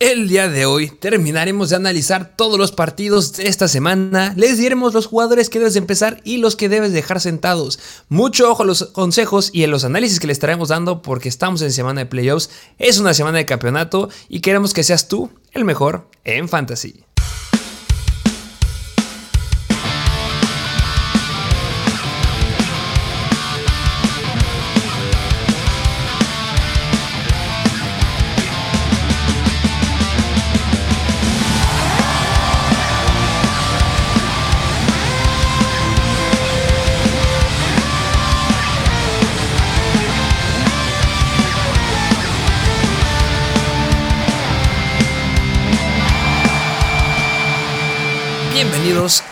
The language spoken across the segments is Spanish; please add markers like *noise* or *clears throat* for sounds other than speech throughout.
El día de hoy terminaremos de analizar todos los partidos de esta semana, les diremos los jugadores que debes empezar y los que debes dejar sentados. Mucho ojo a los consejos y en los análisis que les estaremos dando porque estamos en semana de playoffs, es una semana de campeonato y queremos que seas tú el mejor en fantasy.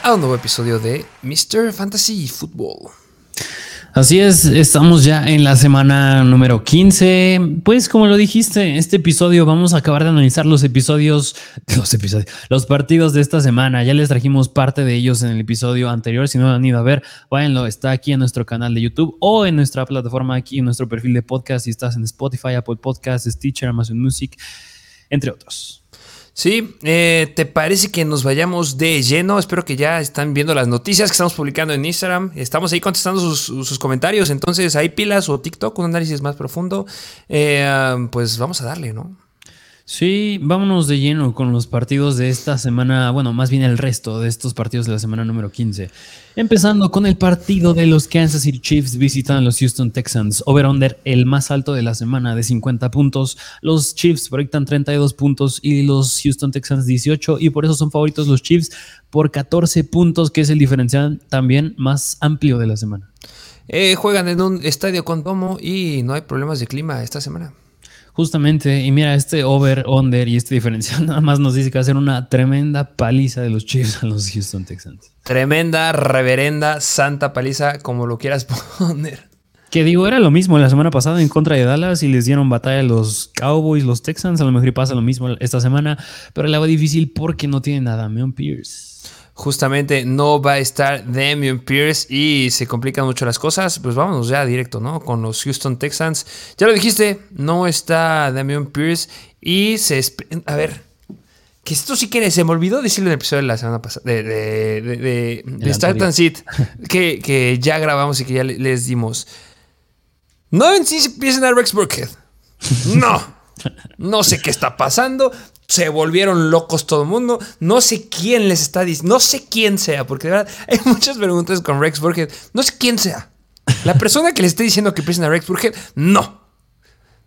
A un nuevo episodio de Mr. Fantasy Football. Así es, estamos ya en la semana número 15. Pues como lo dijiste, este episodio vamos a acabar de analizar los episodios, *laughs* los episodios, los partidos de esta semana. Ya les trajimos parte de ellos en el episodio anterior. Si no lo han ido a ver, váyanlo, está aquí en nuestro canal de YouTube o en nuestra plataforma aquí en nuestro perfil de podcast. Si estás en Spotify, Apple Podcasts, Stitcher, Amazon Music, entre otros. Sí, eh, ¿te parece que nos vayamos de lleno? Espero que ya están viendo las noticias que estamos publicando en Instagram. Estamos ahí contestando sus, comentarios. Entonces, hay pilas o TikTok, un análisis más profundo. Eh, pues vamos a darle, ¿no? Sí, vámonos de lleno con los partidos de esta semana, bueno, más bien el resto de estos partidos de la semana número 15. Empezando con el partido de los Kansas City Chiefs visitan a los Houston Texans. Over-under, el más alto de la semana de 50 puntos. Los Chiefs proyectan 32 puntos y los Houston Texans 18 y por eso son favoritos los Chiefs por 14 puntos, que es el diferencial también más amplio de la semana. Eh, juegan en un estadio con domo y no hay problemas de clima esta semana. Justamente, y mira, este over-under y este diferencial *laughs* nada más nos dice que va a ser una tremenda paliza de los Chiefs a los Houston Texans. Tremenda, reverenda, santa paliza, como lo quieras *laughs* poner. Que digo, era lo mismo la semana pasada en contra de Dallas y les dieron batalla a los Cowboys, los Texans. A lo mejor pasa lo mismo esta semana, pero la va difícil porque no tienen a Damian Pierce justamente no va a estar Damian Pierce y se complican mucho las cosas, pues vámonos ya directo, ¿no? Con los Houston Texans. Ya lo dijiste, no está Damian Pierce y se... A ver, que esto sí que se me olvidó decirlo en el episodio de la semana pasada, de, de, de, de Start and Sit, *laughs* que, que, ya grabamos y que ya les dimos. No en sí empiecen a Rex Burkhead. No. No sé qué está pasando se volvieron locos todo el mundo. No sé quién les está diciendo, no sé quién sea, porque de verdad *laughs* hay muchas preguntas con Rex Burkhead. No sé quién sea. La persona que le esté diciendo que empiecen a Rex Burkhead, no.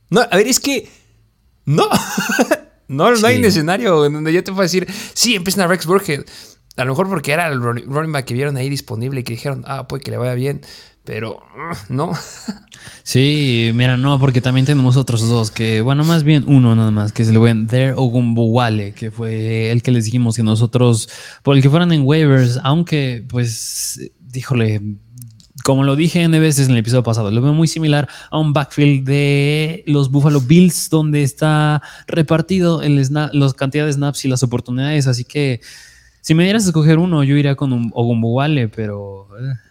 No, a ver, es que no. *laughs* no, no hay un escenario en donde yo te puedo decir, sí, empiecen a Rex Burkhead. A lo mejor porque era el running back que vieron ahí disponible y que dijeron, ah, pues que le vaya bien pero *laughs* no. Sí, mira, no, porque también tenemos otros dos, que bueno, más bien uno nada más, que es el buen Der Ogumbuwale, que fue el que les dijimos que nosotros, por el que fueran en waivers, aunque pues, díjole, como lo dije N veces en el episodio pasado, lo veo muy similar a un backfield de los Buffalo Bills, donde está repartido el las cantidades de snaps y las oportunidades, así que si me dieras a escoger uno, yo iría con un Ogumbuwale, pero... Eh.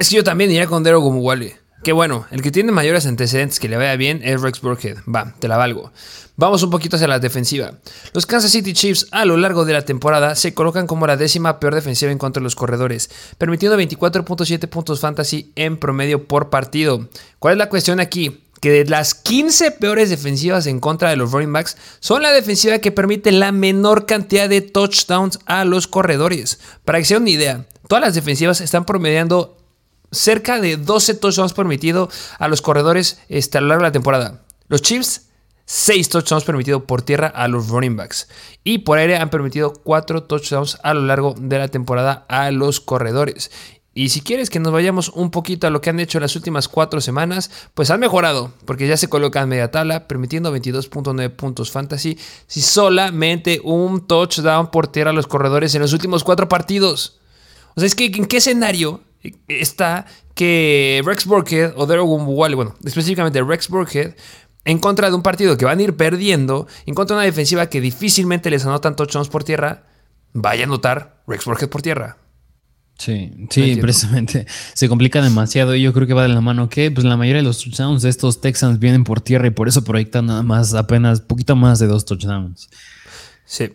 Es que yo también iría con Dero como Wally. Que bueno, el que tiene mayores antecedentes que le vaya bien es Rex Burkhead. Va, te la valgo. Vamos un poquito hacia la defensiva. Los Kansas City Chiefs a lo largo de la temporada se colocan como la décima peor defensiva en cuanto a los corredores, permitiendo 24.7 puntos fantasy en promedio por partido. ¿Cuál es la cuestión aquí? Que de las 15 peores defensivas en contra de los running backs, son la defensiva que permite la menor cantidad de touchdowns a los corredores. Para que sea una idea, todas las defensivas están promediando cerca de 12 touchdowns permitidos a los corredores este, a lo largo de la temporada. Los Chiefs, 6 touchdowns permitidos por tierra a los running backs. Y por aire han permitido 4 touchdowns a lo largo de la temporada a los corredores. Y si quieres que nos vayamos un poquito a lo que han hecho las últimas 4 semanas, pues han mejorado, porque ya se colocan media tabla, permitiendo 22.9 puntos fantasy, si solamente un touchdown por tierra a los corredores en los últimos 4 partidos. O sea, es que ¿en qué escenario está que Rex Burkhead o Daryl Wumbuwale, bueno, específicamente Rex Burkhead, en contra de un partido que van a ir perdiendo, en contra de una defensiva que difícilmente les anotan touchdowns por tierra, vaya a anotar Rex Burkhead por tierra. Sí, sí, precisamente. *laughs* Se complica demasiado y yo creo que va de la mano que pues la mayoría de los touchdowns de estos Texans vienen por tierra y por eso proyectan nada más apenas poquito más de dos touchdowns. Sí.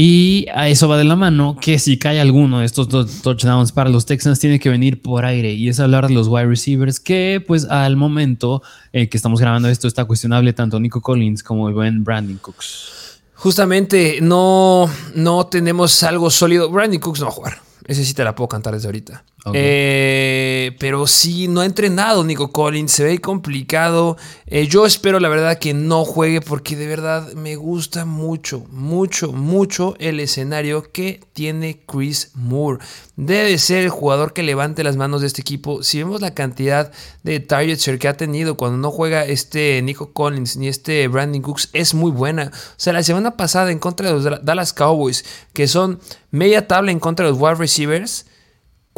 Y a eso va de la mano que si cae alguno de estos dos touchdowns para los Texans tiene que venir por aire y es hablar de los wide receivers que pues al momento eh, que estamos grabando esto está cuestionable tanto Nico Collins como el buen Brandon Cooks. Justamente no, no tenemos algo sólido. Brandon Cooks no va a jugar. Ese sí te la puedo cantar desde ahorita. Eh, pero sí, no ha entrenado Nico Collins, se ve complicado. Eh, yo espero la verdad que no juegue porque de verdad me gusta mucho, mucho, mucho el escenario que tiene Chris Moore. Debe ser el jugador que levante las manos de este equipo. Si vemos la cantidad de target share que ha tenido cuando no juega este Nico Collins ni este Brandon Cooks es muy buena. O sea, la semana pasada en contra de los Dallas Cowboys, que son media tabla en contra de los wide receivers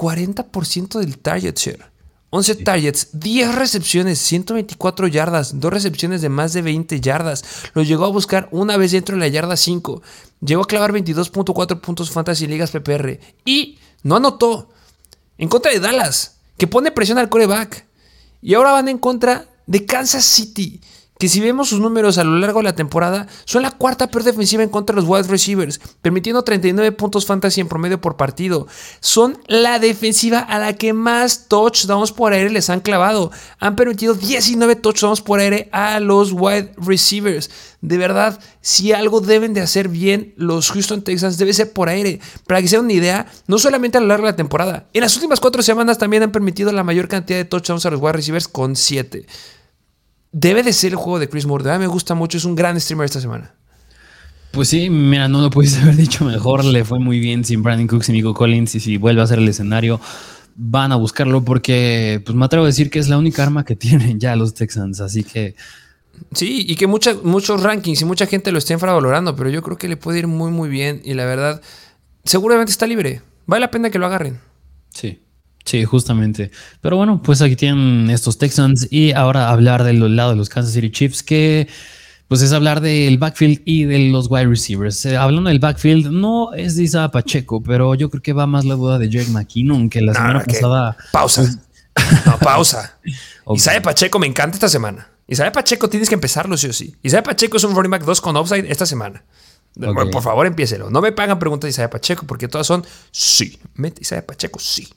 40% del target share. 11 targets, 10 recepciones, 124 yardas, 2 recepciones de más de 20 yardas. Lo llegó a buscar una vez dentro de la yarda 5. Llegó a clavar 22.4 puntos fantasy ligas PPR. Y no anotó. En contra de Dallas, que pone presión al coreback. Y ahora van en contra de Kansas City, que si vemos sus números a lo largo de la temporada, son la cuarta peor defensiva en contra de los wide receivers, permitiendo 39 puntos fantasy en promedio por partido. Son la defensiva a la que más touchdowns por aire les han clavado. Han permitido 19 touchdowns por aire a los wide receivers. De verdad, si algo deben de hacer bien los Houston Texans, debe ser por aire. Para que sea una idea, no solamente a lo largo de la temporada, en las últimas cuatro semanas también han permitido la mayor cantidad de touchdowns a los wide receivers con 7 debe de ser el juego de Chris Moore. me gusta mucho, es un gran streamer esta semana. Pues sí, mira, no lo pudiste haber dicho mejor. Le fue muy bien sin Brandon Cooks y Nico Collins. Y si vuelve a ser el escenario, van a buscarlo porque, pues me atrevo a decir que es la única arma que tienen *laughs* ya los Texans. Así que. Sí, y que muchos rankings y mucha gente lo está infravalorando, pero yo creo que le puede ir muy, muy bien. Y la verdad, seguramente está libre. Vale la pena que lo agarren. Sí. Sí, justamente. Pero bueno, pues aquí tienen estos Texans y ahora hablar del lado de los Kansas City Chiefs, que pues es hablar del backfield y de los wide receivers. Eh, hablando del backfield, no es de Isaiah Pacheco, pero yo creo que va más la duda de Jake McKinnon, que la semana pasada. Pausa. Pues, no, pausa. *laughs* Isaiah Pacheco me encanta esta semana. Isaiah Pacheco tienes que empezarlo sí o sí. Isaiah Pacheco es un running back 2 con upside esta semana. Por favor, empiécelo. No me pagan preguntas de Isaiah Pacheco porque todas son sí. Mete Isaiah Pacheco, sí.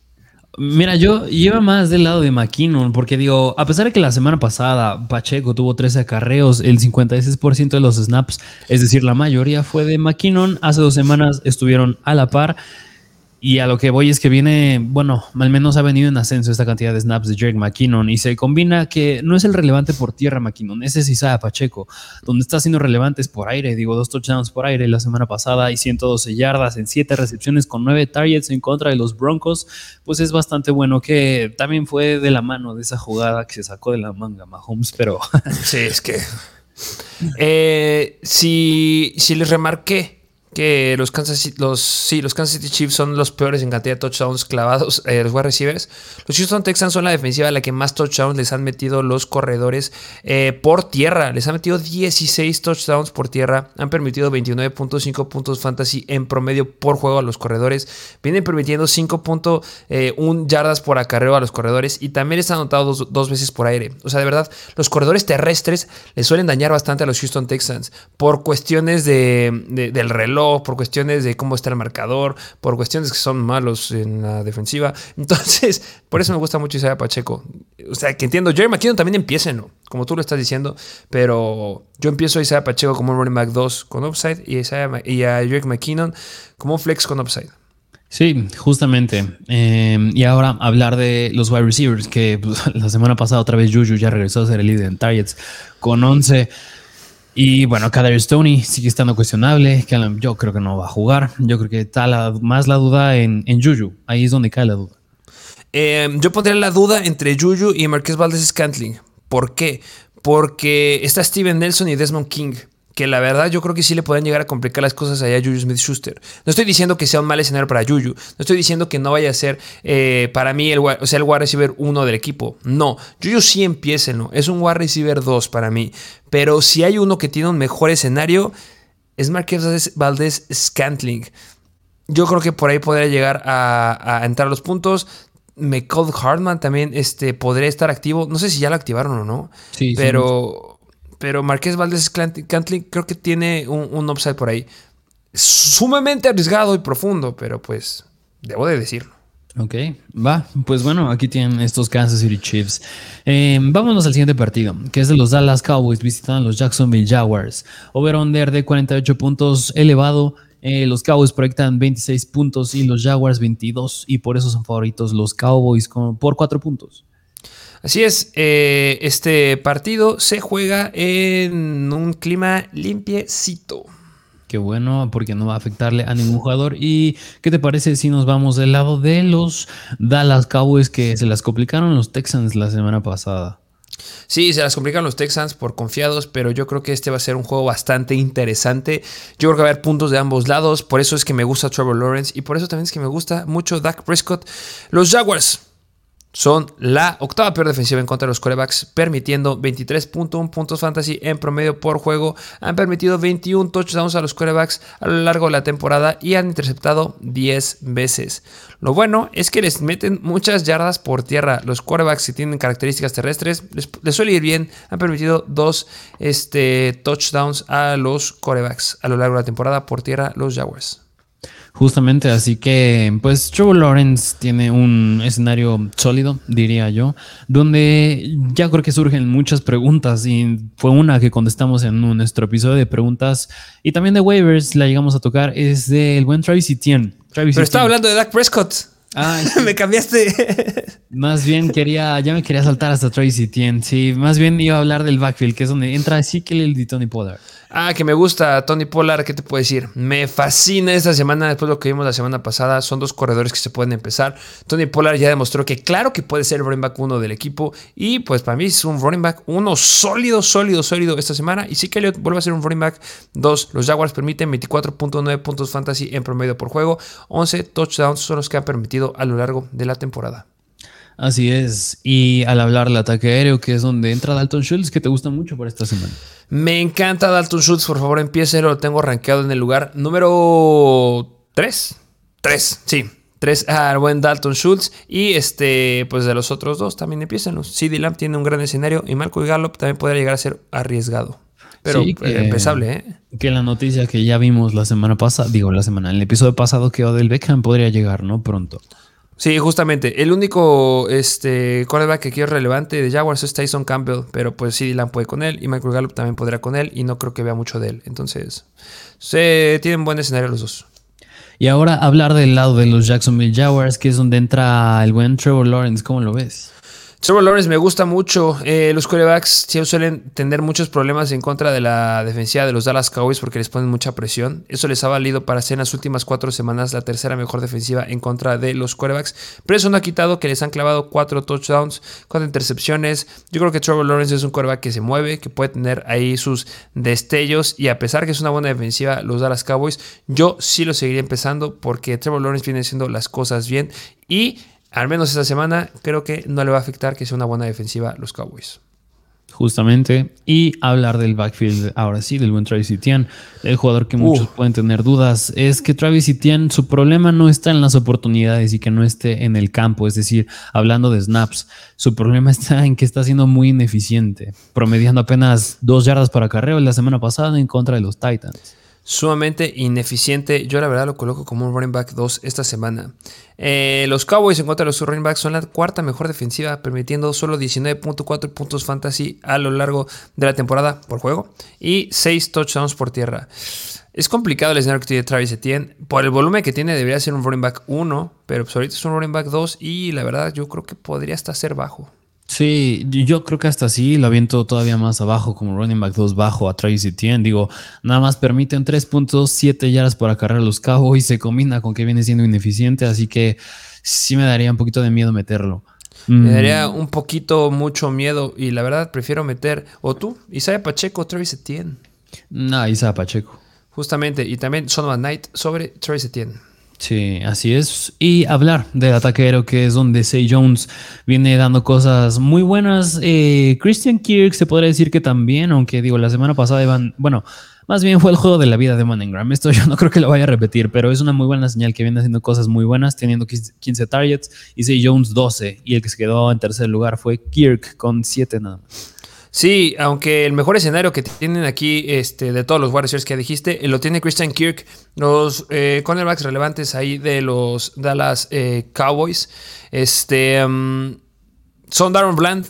Mira, yo lleva más del lado de McKinnon, porque digo, a pesar de que la semana pasada Pacheco tuvo 13 acarreos, el 56% de los snaps, es decir, la mayoría fue de McKinnon, hace dos semanas estuvieron a la par. Y a lo que voy es que viene, bueno, al menos ha venido en ascenso esta cantidad de snaps de Jake McKinnon y se combina que no es el relevante por tierra McKinnon, ese es Isaiah Pacheco, donde está siendo relevante es por aire, digo, dos touchdowns por aire la semana pasada y 112 yardas en 7 recepciones con 9 targets en contra de los Broncos, pues es bastante bueno que también fue de la mano de esa jugada que se sacó de la manga Mahomes, pero... sí, es que... Eh, si, si les remarqué que los Kansas los, sí, los Kansas City Chiefs son los peores en cantidad de touchdowns clavados, eh, los wide receivers. Los Houston Texans son la defensiva a la que más touchdowns les han metido los corredores eh, por tierra. Les han metido 16 touchdowns por tierra. Han permitido 29.5 puntos fantasy en promedio por juego a los corredores. Vienen permitiendo 5.1 eh, yardas por acarreo a los corredores y también están anotados dos, veces por aire. O sea, de verdad, los corredores terrestres les suelen dañar bastante a los Houston Texans por cuestiones del reloj por cuestiones de cómo está el marcador, por cuestiones que son malos en la defensiva. Entonces, por eso me gusta mucho Isaiah Pacheco. O sea, que entiendo, Jerry McKinnon también empiece, ¿no? Como tú lo estás diciendo, pero yo empiezo a Isaiah Pacheco como un running back 2 con upside y, y a Jerry McKinnon como flex con upside. Sí, justamente. Em, y ahora hablar de los wide receivers, que pues, *laughs* la semana pasada otra vez Juju ya regresó a ser el líder en targets con 11. Y bueno, Kader Stoney sigue estando cuestionable. Yo creo que no va a jugar. Yo creo que está más la duda en, en Juju. Ahí es donde cae la duda. Em, yo pondría la duda entre Juju y Marqués Valdez Scantling. ¿Por qué? Porque está Steven Nelson y Desmond King que la verdad yo creo que sí le pueden llegar a complicar las cosas allá a Juju Smith Schuster. No estoy diciendo que sea un mal escenario para Juju, no estoy diciendo que no vaya a ser eh, para mí el, o sea, el wide receiver 1 del equipo. No, Juju sí empieza. Es un wide receiver 2 para mí. Pero si hay uno que tiene un mejor escenario, es Marqués Valdez Scantling. yo creo que por ahí podría llegar a, a entrar los puntos. McCall Hartman también este, podría estar activo. No sé si ya lo activaron o no. Sí, pero, pero Marqués Valdés Cantley creo que tiene un, un upside por ahí. Sumamente arriesgado y profundo, pero pues debo de decirlo. Ok, va. Pues bueno, aquí tienen estos Kansas City Chiefs. Eh, vámonos al siguiente partido, que es de los Dallas Cowboys visitando a los Jacksonville Jaguars. Over-under de 48 puntos elevado. Eh, los Cowboys proyectan 26 puntos y los Jaguars 22 y por eso son favoritos los Cowboys por 4 puntos. Así es, eh, este partido se juega en un clima limpiecito. Qué bueno, porque no va a afectarle a ningún jugador. ¿Y qué te parece si nos vamos del lado de los Dallas Cowboys que se las complicaron los Texans la semana pasada? Sí, se las complican los Texans por confiados, pero yo creo que este va a ser un juego bastante interesante. Yo creo que va a haber puntos de ambos lados, por eso es que me gusta Trevor Lawrence y por eso también es que me gusta mucho Dak Prescott. Los Jaguars son la octava peor defensiva en contra de los corebacks, permitiendo 23.1 puntos fantasy en promedio por juego. Han permitido 21 touchdowns a los corebacks a lo largo de la temporada y han interceptado 10 veces. Lo bueno es que les meten muchas yardas por tierra. Los corebacks que tienen características terrestres les, suele ir bien. Han permitido dos este, touchdowns a los corebacks a lo largo de la temporada por tierra los Jaguars. Justamente, así que pues Trevor Lawrence tiene un escenario sólido, diría yo, donde ya creo que surgen muchas preguntas y fue una que contestamos en nuestro episodio de preguntas y también de waivers, la llegamos a tocar, es del buen Travis Etienne. Travis Pero estaba hablando de Dak Prescott. Ah, *laughs* me cambiaste. más bien quería, ya me quería saltar hasta Travis Etienne. Sí, más bien iba a hablar del backfield, que es donde entra Ezekiel y Tony Pollard. Ah, que me gusta Tony Pollard, ¿qué te puedo decir? Me fascina esta semana, después de lo que vimos la semana pasada, son dos corredores que se pueden empezar. Tony Pollard ya demostró que claro que puede ser el running back uno del equipo y pues para mí es un running back uno sólido, sólido, sólido esta semana y sí que Elliot vuelve a ser un running back dos. Los Jaguars permiten 24.9 puntos fantasy en promedio por juego, 11 touchdowns son los que han permitido a lo largo de la temporada. Así es. Y al hablar del ataque aéreo, que es donde entra Dalton Schultz, que te gusta mucho para esta semana. Me encanta Dalton Schultz, por favor empiece, lo tengo rankeado en el lugar número 3. 3, sí. 3 al buen Dalton Schultz. Y este, pues de los otros dos también empiecen. CD Lamb tiene un gran escenario y Marco Gallup también podría llegar a ser arriesgado. Pero sí, que, empezable, ¿eh? Que la noticia que ya vimos la semana pasada, digo la semana, en el episodio pasado que Odell Beckham podría llegar, ¿no? Pronto. Sí, justamente. El único este, que quiero relevante de Jaguars es Tyson Campbell, pero pues sí, Dylan puede con él y Michael Gallup también podrá con él y no creo que vea mucho de él. Entonces, se tienen buen escenario los dos. Y ahora hablar del lado de los Jacksonville Jaguars, que es donde entra el buen Trevor Lawrence, ¿cómo lo ves? Trevor Lawrence me gusta mucho. Eh, los corebacks suelen tener muchos problemas en contra de la defensiva de los Dallas Cowboys porque les ponen mucha presión. Eso les ha valido para ser en las últimas cuatro semanas la tercera mejor defensiva en contra de los corebacks. Pero eso no ha quitado que les han clavado cuatro touchdowns, cuatro intercepciones. Yo creo que Trevor Lawrence es un coreback que se mueve, que puede tener ahí sus destellos. Y a pesar que es una buena defensiva, los Dallas Cowboys, yo sí lo seguiría empezando porque Trevor Lawrence viene haciendo las cosas bien. Y al menos esta semana, creo que no le va a afectar que sea una buena defensiva los Cowboys. Justamente. Y hablar del backfield, ahora sí, del buen Travis Etienne, el jugador que muchos pueden tener dudas, es que Travis Etienne, su problema no está en las oportunidades y que no esté en el campo, es decir, hablando de snaps, su problema *laughs* está en que está siendo muy ineficiente, promediando apenas dos yardas para carreo la semana pasada en contra de los Titans sumamente ineficiente. Yo la verdad lo coloco como un running back 2 esta semana. Eh, los Cowboys en contra de los running backs son la cuarta mejor defensiva, permitiendo solo 19.4 puntos fantasy a lo largo de la temporada por juego y 6 touchdowns por tierra. Es complicado el escenario que tiene Travis Etienne. Por el volumen que tiene debería ser un running back 1, pero pues ahorita es un running back 2 y la verdad yo creo que podría hasta ser bajo. Sí, yo creo que hasta sí lo aviento todavía más abajo, como running back 2 bajo a Travis Etienne. Digo, nada más permiten 3.7 yardas para cargar los y se combina con que viene siendo ineficiente, así que sí me daría un poquito de miedo meterlo. Me mm. daría un poquito, mucho miedo y la verdad prefiero meter, o tú, Isaiah Pacheco o Travis Etienne. No, Isaiah Pacheco. Justamente, y también Sonovan Knight sobre Travis Etienne. Sí, así es. Y hablar del ataquero, que es donde Say Jones viene dando cosas muy buenas. Eh, Christian Kirk se podría decir que también, aunque digo, la semana pasada iban, bueno, Más bien fue el juego de la vida de Manningham. Esto *laughs* yo no creo que lo vaya a repetir, pero es una muy buena señal que viene haciendo cosas muy buenas, teniendo 15 targets y Zay Jones 12. Y el que se quedó en tercer lugar fue Kirk con 7 nada más. Sí, aunque el mejor escenario que tienen aquí este, de todos los Warriors que dijiste, eh, lo tiene Christian Kirk, los eh, cornerbacks relevantes ahí de los Dallas eh, Cowboys. Este, mm, son Darren Bland,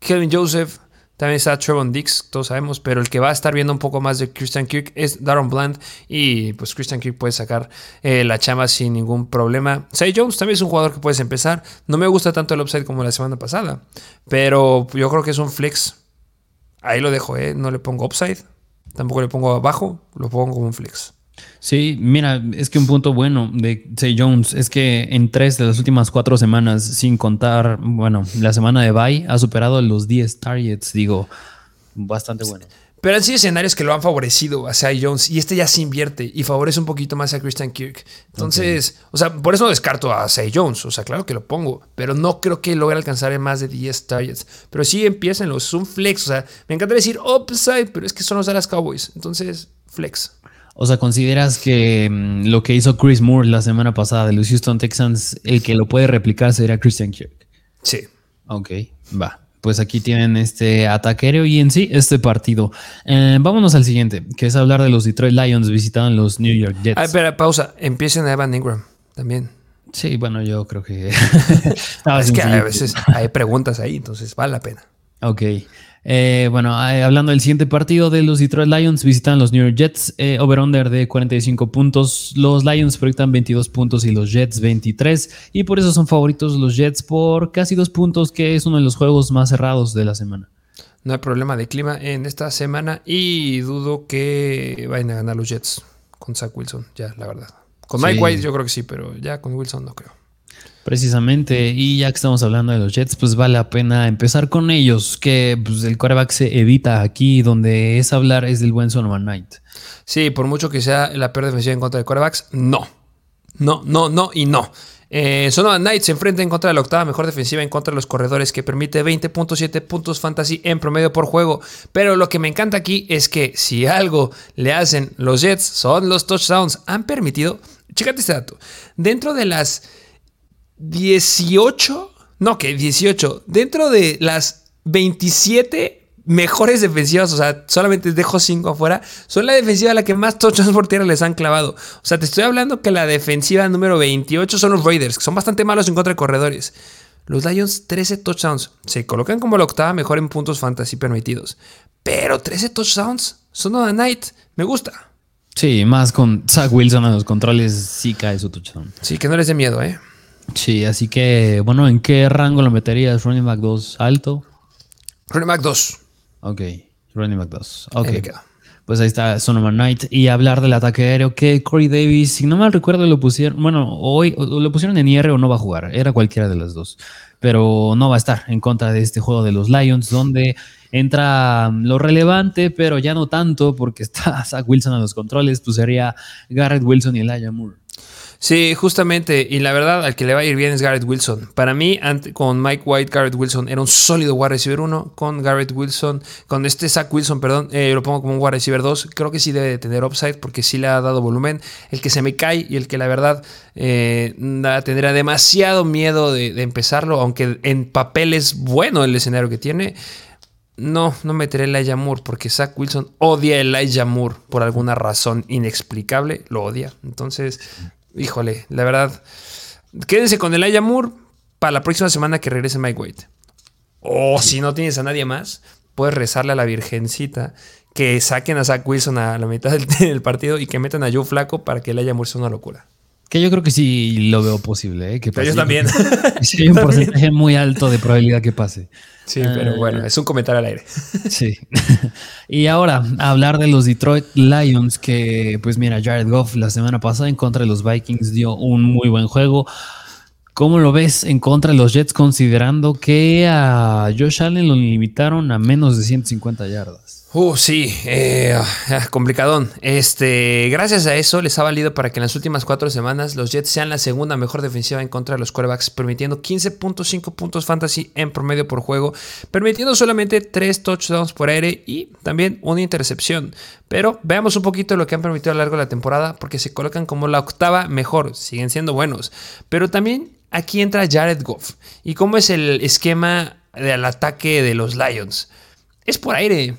Kevin Joseph, también está Trevon Dix, todos sabemos, pero el que va a estar viendo un poco más de Christian Kirk es Darren Bland y pues Christian Kirk puede sacar la chama sin ningún problema. Say Jones también es un jugador que puedes empezar. No me gusta tanto el upside como la semana pasada, pero yo creo que es un flex Ahí lo dejo, ¿eh? No le pongo upside, tampoco le pongo abajo, lo pongo como un flex. Sí, mira, es que un punto bueno de Say Jones es que en tres de las últimas cuatro semanas, sin contar, bueno, la semana de bye, ha superado los 10 targets, digo, bastante bueno. Pero han sido escenarios que lo han favorecido a Cy Jones y este ya se invierte y favorece un poquito más a Christian Kirk. Entonces, o sea, por eso no descarto a Cy Jones. O sea, claro que lo pongo, pero no creo que logre alcanzar en más de 10 targets. Pero sí empiecen los un flex. O sea, me encantaría decir upside, pero es que son los Dallas Cowboys. Entonces, flex. O sea, ¿consideras que mm, lo que hizo Chris Moore la semana pasada de los Houston Texans, el que lo puede replicar sería Christian Kirk? Sí. Ok, va pues aquí tienen este ataque aéreo y en sí este partido. Eh, vámonos al siguiente, que es hablar de los Detroit Lions visitando los New York Jets. Ah, espera, pausa. Empiecen a Evan Ingram también. Sí, bueno, yo creo que. *laughs* *laughs* es que a veces hay preguntas ahí, entonces vale la pena. Ok. Eh, bueno, eh, hablando del siguiente partido de los Detroit Lions, visitan los New York Jets, eh, over-under de 45 puntos. Los Lions proyectan 22 puntos y los Jets 23. Y por eso son favoritos los Jets por casi dos puntos, que es uno de los juegos más cerrados de la semana. No hay problema de clima en esta semana y dudo que vayan a ganar los Jets con Zach Wilson, ya, la verdad. Con Mike White yo creo que sí, pero ya con Wilson no creo. Precisamente, y ya que estamos hablando de los Jets, pues vale la pena empezar con ellos, que pues, el quarterback se edita aquí, donde es hablar es del buen Solomon Knight. Sí, por mucho que sea la peor defensiva en contra de quarterbacks, no. No, no, no y no. Eh, Knight se enfrenta en contra de la octava mejor defensiva en contra de los corredores, que permite 20.7 puntos fantasy en promedio por juego. Pero lo que me encanta aquí es que si algo le hacen los Jets son los touchdowns. Han permitido, chécate este dato, dentro de las 18, no, que 18, dentro de las 27 mejores defensivas, o sea, solamente dejo 5 afuera, son la defensiva a la que más touchdowns por tierra les han clavado. O sea, te estoy hablando que la defensiva número 28 son los Raiders, que son bastante malos en contra de corredores. Los Lions, 13 touchdowns. Se colocan como la octava mejor en puntos fantasy permitidos. Pero 13 touchdowns son a night. Me gusta. Sí, más con Zach Wilson a los controles, sí cae su touchdown. Sí, que no les dé miedo, ¿eh? Sí, así que, bueno, ¿en qué rango lo meterías? ¿Running back 2 alto? Running back 2. Ok, running back 2. Ok. Pues ahí está Sonoma Knight. Y hablar del ataque aéreo que Corey Davis, si no mal recuerdo, lo pusieron, bueno, hoy lo pusieron en IR o no va a jugar. Era cualquiera de las dos. Pero no va a estar en contra de este juego de los Lions, donde entra lo relevante, pero ya no tanto, porque está *laughs* Zach Wilson a los controles, pues sería Garrett Wilson y Elijah Moore. Sí, justamente. Y la verdad, al que le va a ir bien es Garrett Wilson. Para mí, con Mike White, Garrett Wilson era un sólido wide receiver 1. Con Garrett Wilson, con este Zach Wilson, perdón, eh, lo pongo como un wide receiver 2. Creo que sí debe de tener upside porque sí le ha dado volumen. El que se me cae y el que la verdad eh, tendrá demasiado miedo de, empezarlo, aunque en papel es bueno el escenario que tiene. No, no meteré Elijah Moore porque Zach Wilson odia a Elijah Moore por alguna razón inexplicable. Lo odia. Entonces, híjole, la verdad, quédense con el Moore para la próxima semana que regrese Mike White. O si no tienes a nadie más, puedes rezarle a la Virgencita que saquen a Zach Wilson a la mitad del, *laughs* partido y que metan a Joe Flaco para que el Moore sea una locura. Que yo creo que sí lo veo posible. ¿eh? Que Pero yo también. *laughs* Sí, hay un *laughs* porcentaje muy alto de probabilidad que pase. Sí, pero bueno, es un comentario al aire. *laughs* Sí. *laughs* y ahora, hablar de los Detroit Lions, que pues mira, Jared Goff la semana pasada en contra de los Vikings dio un muy buen juego. ¿Cómo lo ves en contra de los Jets considerando que a Josh Allen lo limitaron a menos de 150 yardas? Uh, sí, eh, ah, complicadón. Este, gracias a eso les ha valido para que en las últimas cuatro semanas los Jets sean la segunda mejor defensiva en contra de los quarterbacks, permitiendo 15.5 puntos fantasy en promedio por juego, permitiendo solamente 3 touchdowns por aire y también una intercepción. Pero veamos un poquito lo que han permitido a lo largo de la temporada, porque se colocan como la octava mejor, siguen siendo buenos. Pero también aquí entra Jared Goff. ¿Y cómo es el esquema del ataque de los Lions? Es por aire.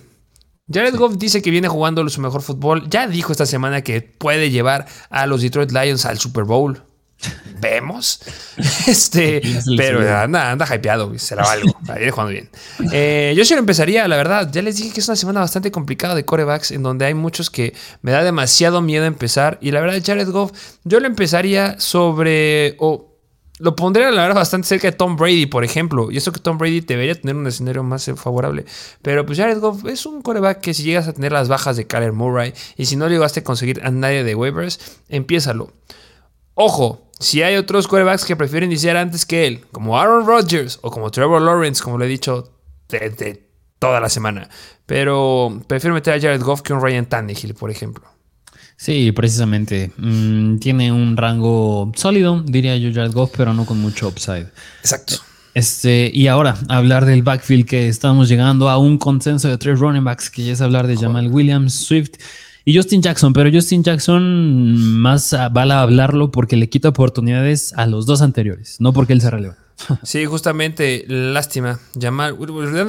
Jared Goff dice que viene jugando su mejor fútbol. Ya dijo esta semana que puede llevar a los Detroit Lions al Super Bowl. *laughs* Vemos. *laughs* Este, pero anda, anda hypeado, será algo. *laughs* Viene jugando bien. Eh, yo sí lo empezaría, la verdad. Ya les dije que es una semana bastante complicada de corebacks, en donde hay muchos que me da demasiado miedo empezar. Y la verdad, Jared Goff, yo lo empezaría sobre. Lo pondría, la verdad, bastante cerca de Tom Brady, por ejemplo. Y eso que Tom Brady debería tener un escenario más favorable. Pero pues Jared Goff es un coreback que si llegas a tener las bajas de Kyler Murray y si no llegaste a conseguir a nadie de waivers, empiézalo. Ojo, si hay otros corebacks que prefieren iniciar antes que él, como Aaron Rodgers o como Trevor Lawrence, como le he dicho toda la semana. Pero prefiero meter a Jared Goff que un Ryan Tannehill, por ejemplo. Sí, precisamente. Mm, tiene un rango sólido, diría yo, Jared Goff, pero no con mucho upside. Exacto. Este, y ahora, hablar del backfield que estamos llegando a un consenso de tres running backs, que ya es hablar de Jamal Williams, Swift y Justin Jackson. Pero Justin Jackson más vale hablarlo porque le quita oportunidades a los dos anteriores, no porque él se releva. *laughs* Sí, justamente, lástima. Jamal,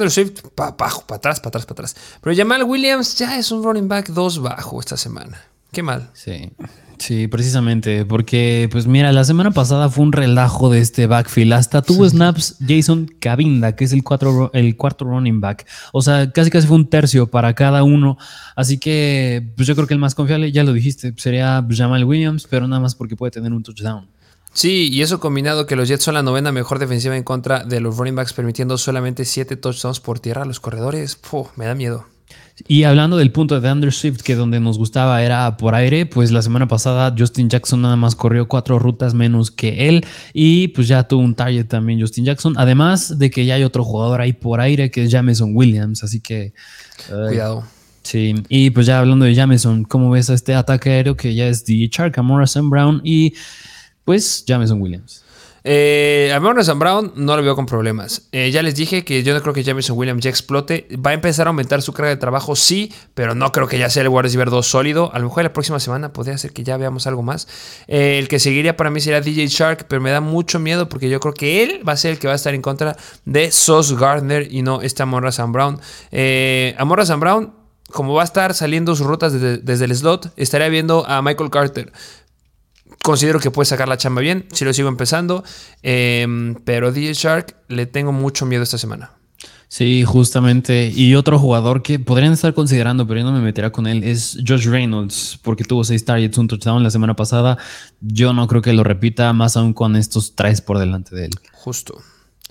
Swift, para pa, atrás, para atrás, para atrás. Pero Jamal Williams ya es un running back dos bajo esta semana. Qué mal. Sí. Sí, precisamente, porque pues mira, la semana pasada fue un relajo de este backfield. Hasta tuvo snaps Jason Cabinda, que es el, cuatro, el cuarto running back. O sea, casi casi fue un tercio para cada uno. Así que pues yo creo que el más confiable, ya lo dijiste, sería Jamal Williams, pero nada más porque puede tener un touchdown. Sí, y eso combinado que los Jets son la novena mejor defensiva en contra de los running backs, permitiendo solamente siete touchdowns por tierra a los corredores, me da miedo. Y hablando del punto de Undershift, que donde nos gustaba era por aire, pues la semana pasada Justin Jackson nada más corrió cuatro rutas menos que él y pues ya tuvo un target también Justin Jackson, además de que ya hay otro jugador ahí por aire que es Jameson Williams, así que... Cuidado. Sí, y pues ya hablando de Jameson, ¿cómo ves a este ataque aéreo que ya es de Chark, Morrison Brown y pues Jameson Williams? Eh, a Brown no lo veo con problemas. Eh, ya les dije que yo no creo que Jameson Williams ya explote. Va a empezar a aumentar su carga de trabajo, sí, pero no creo que ya sea el Wide receiver 2 sólido. A lo mejor la próxima semana podría ser que ya veamos algo más. Eh, el que seguiría para mí sería DJ Shark, pero me da mucho miedo porque yo creo que él va a ser el que va a estar en contra de Sos Gardner y no este Amorra Sam Brown. Eh, Amorra Sam Brown como va a estar saliendo sus rutas desde, desde, el slot, estaría viendo a Michael Carter considero que puede sacar la chamba bien, si lo sigo empezando, em, pero DJ Shark le tengo mucho miedo esta semana. Sí, justamente. Y otro jugador que podrían estar considerando, pero yo no me meterá con él, es Josh Reynolds, porque tuvo seis targets, un touchdown la semana pasada. Yo no creo que lo repita, más aún con estos tres por delante de él. Justo.